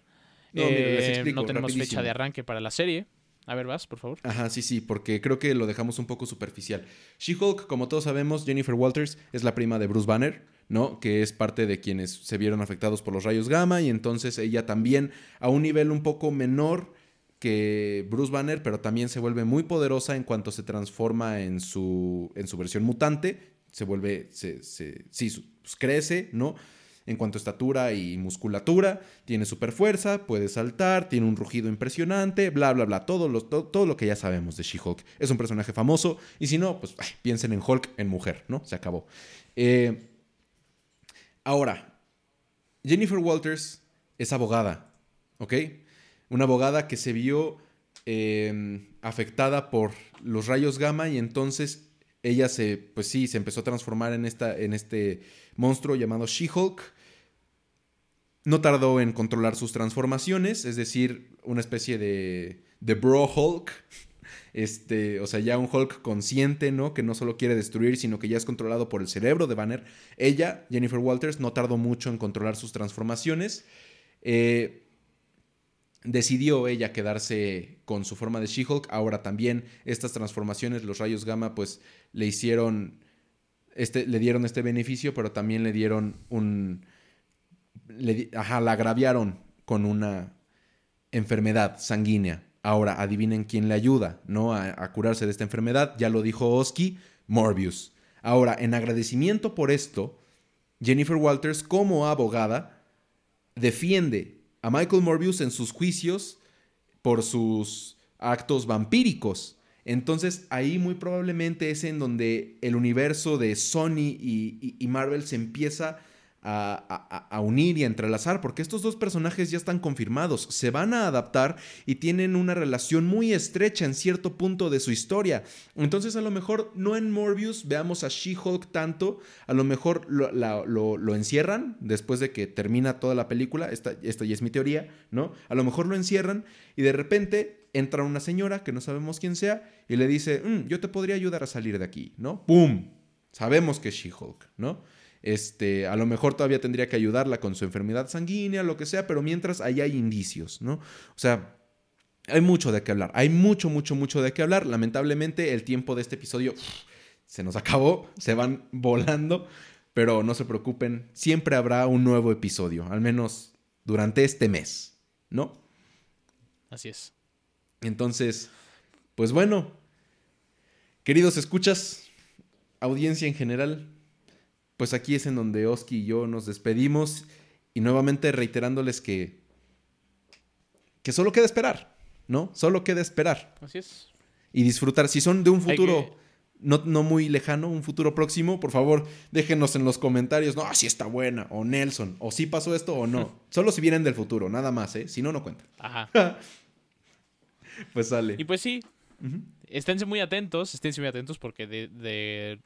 S1: No, eh, no tenemos fecha de arranque para la serie. A ver, vas, por favor.
S2: Ajá, sí, sí, porque creo que lo dejamos un poco superficial. She-Hulk, como todos sabemos, Jennifer Walters es la prima de Bruce Banner, ¿no? Que es parte de quienes se vieron afectados por los rayos gamma y entonces ella también a un nivel un poco menor que Bruce Banner, pero también se vuelve muy poderosa en cuanto se transforma en su, en su versión mutante, se vuelve, se, se sí, pues crece, ¿no? en cuanto a estatura y musculatura, tiene super fuerza, puede saltar, tiene un rugido impresionante, bla, bla, bla, todo lo, todo, lo que ya sabemos de She-Hulk. Es un personaje famoso y si no, pues piensen en Hulk en mujer, ¿no? Se acabó. Eh, ahora, Jennifer Walters es abogada, ¿ok? Una abogada que se vio em, afectada por los rayos gamma y entonces ella se, pues sí, se empezó a transformar en, esta, en este monstruo llamado She-Hulk no tardó en controlar sus transformaciones, es decir, una especie de, de bro Hulk. Este, o sea, ya un Hulk consciente, ¿no? Que no solo quiere destruir, sino que ya es controlado por el cerebro de Banner. Ella, Jennifer Walters, no tardó mucho en controlar sus transformaciones. Eh, decidió ella quedarse con su forma de She-Hulk. Ahora también estas transformaciones, los rayos gamma, pues le hicieron, este, le dieron este beneficio, pero también le dieron un, ajá, la agraviaron con una enfermedad sanguínea. Ahora, adivinen quién le ayuda, ¿no? A, curarse de esta enfermedad. Ya lo dijo Oski, Morbius. Ahora, en agradecimiento por esto, Jennifer Walters, como abogada, defiende a Michael Morbius en sus juicios por sus actos vampíricos. Entonces ahí muy probablemente es en donde el universo de Sony y Marvel se empieza a, unir y a entrelazar, porque estos dos personajes ya están confirmados, se van a adaptar y tienen una relación muy estrecha en cierto punto de su historia. Entonces a lo mejor no en Morbius veamos a She-Hulk tanto, a lo mejor lo, encierran después de que termina toda la película, esta, ya es mi teoría, ¿no? A lo mejor lo encierran y de repente entra una señora que no sabemos quién sea y le dice, mm, yo te podría ayudar a salir de aquí, ¿no? ¡Pum! Sabemos que es She-Hulk, ¿no? Este, a lo mejor todavía tendría que ayudarla con su enfermedad sanguínea, lo que sea, pero mientras ahí hay indicios, ¿no? O sea, hay mucho de qué hablar, hay mucho, mucho, mucho de qué hablar. Lamentablemente el tiempo de este episodio se nos acabó, se van volando, pero no se preocupen, siempre habrá un nuevo episodio, al menos durante este mes, ¿no?
S1: Así es.
S2: Entonces, pues bueno, queridos escuchas, audiencia en general, pues aquí es en donde Oski y yo nos despedimos y nuevamente reiterándoles que que solo queda esperar, ¿no? Solo queda esperar.
S1: Así es.
S2: Y disfrutar. Si son de un futuro no, no, muy lejano, un futuro próximo, por favor, déjenos en los comentarios, no, si está buena, o Nelson, o si pasó esto o no. Solo si vienen del futuro, nada más, ¿eh? Si no, no cuenta.
S1: Ajá.
S2: pues sale.
S1: Y pues sí, esténse muy atentos, esténse muy atentos porque de, de,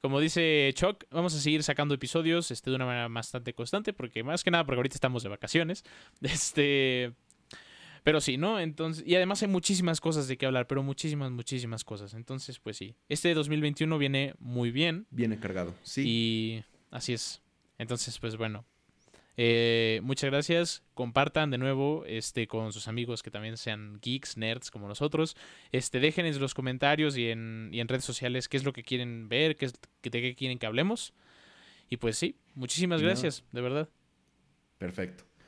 S1: como dice Chuck, vamos a seguir sacando episodios este, de una manera bastante constante porque más que nada porque ahorita estamos de vacaciones. Este, pero sí, ¿no? Entonces, y además hay muchísimas cosas de qué hablar, pero muchísimas, muchísimas cosas. Entonces, pues sí, este 2021 viene muy bien.
S2: Viene cargado, sí.
S1: Y así es. Entonces, pues bueno. Eh, muchas gracias. Compartan de nuevo este, con sus amigos que también sean geeks, nerds como nosotros. Este, dejen en los comentarios y en, y en redes sociales qué es lo que quieren ver, qué es, de qué quieren que hablemos. Y pues sí, muchísimas gracias, de verdad.
S2: Perfecto.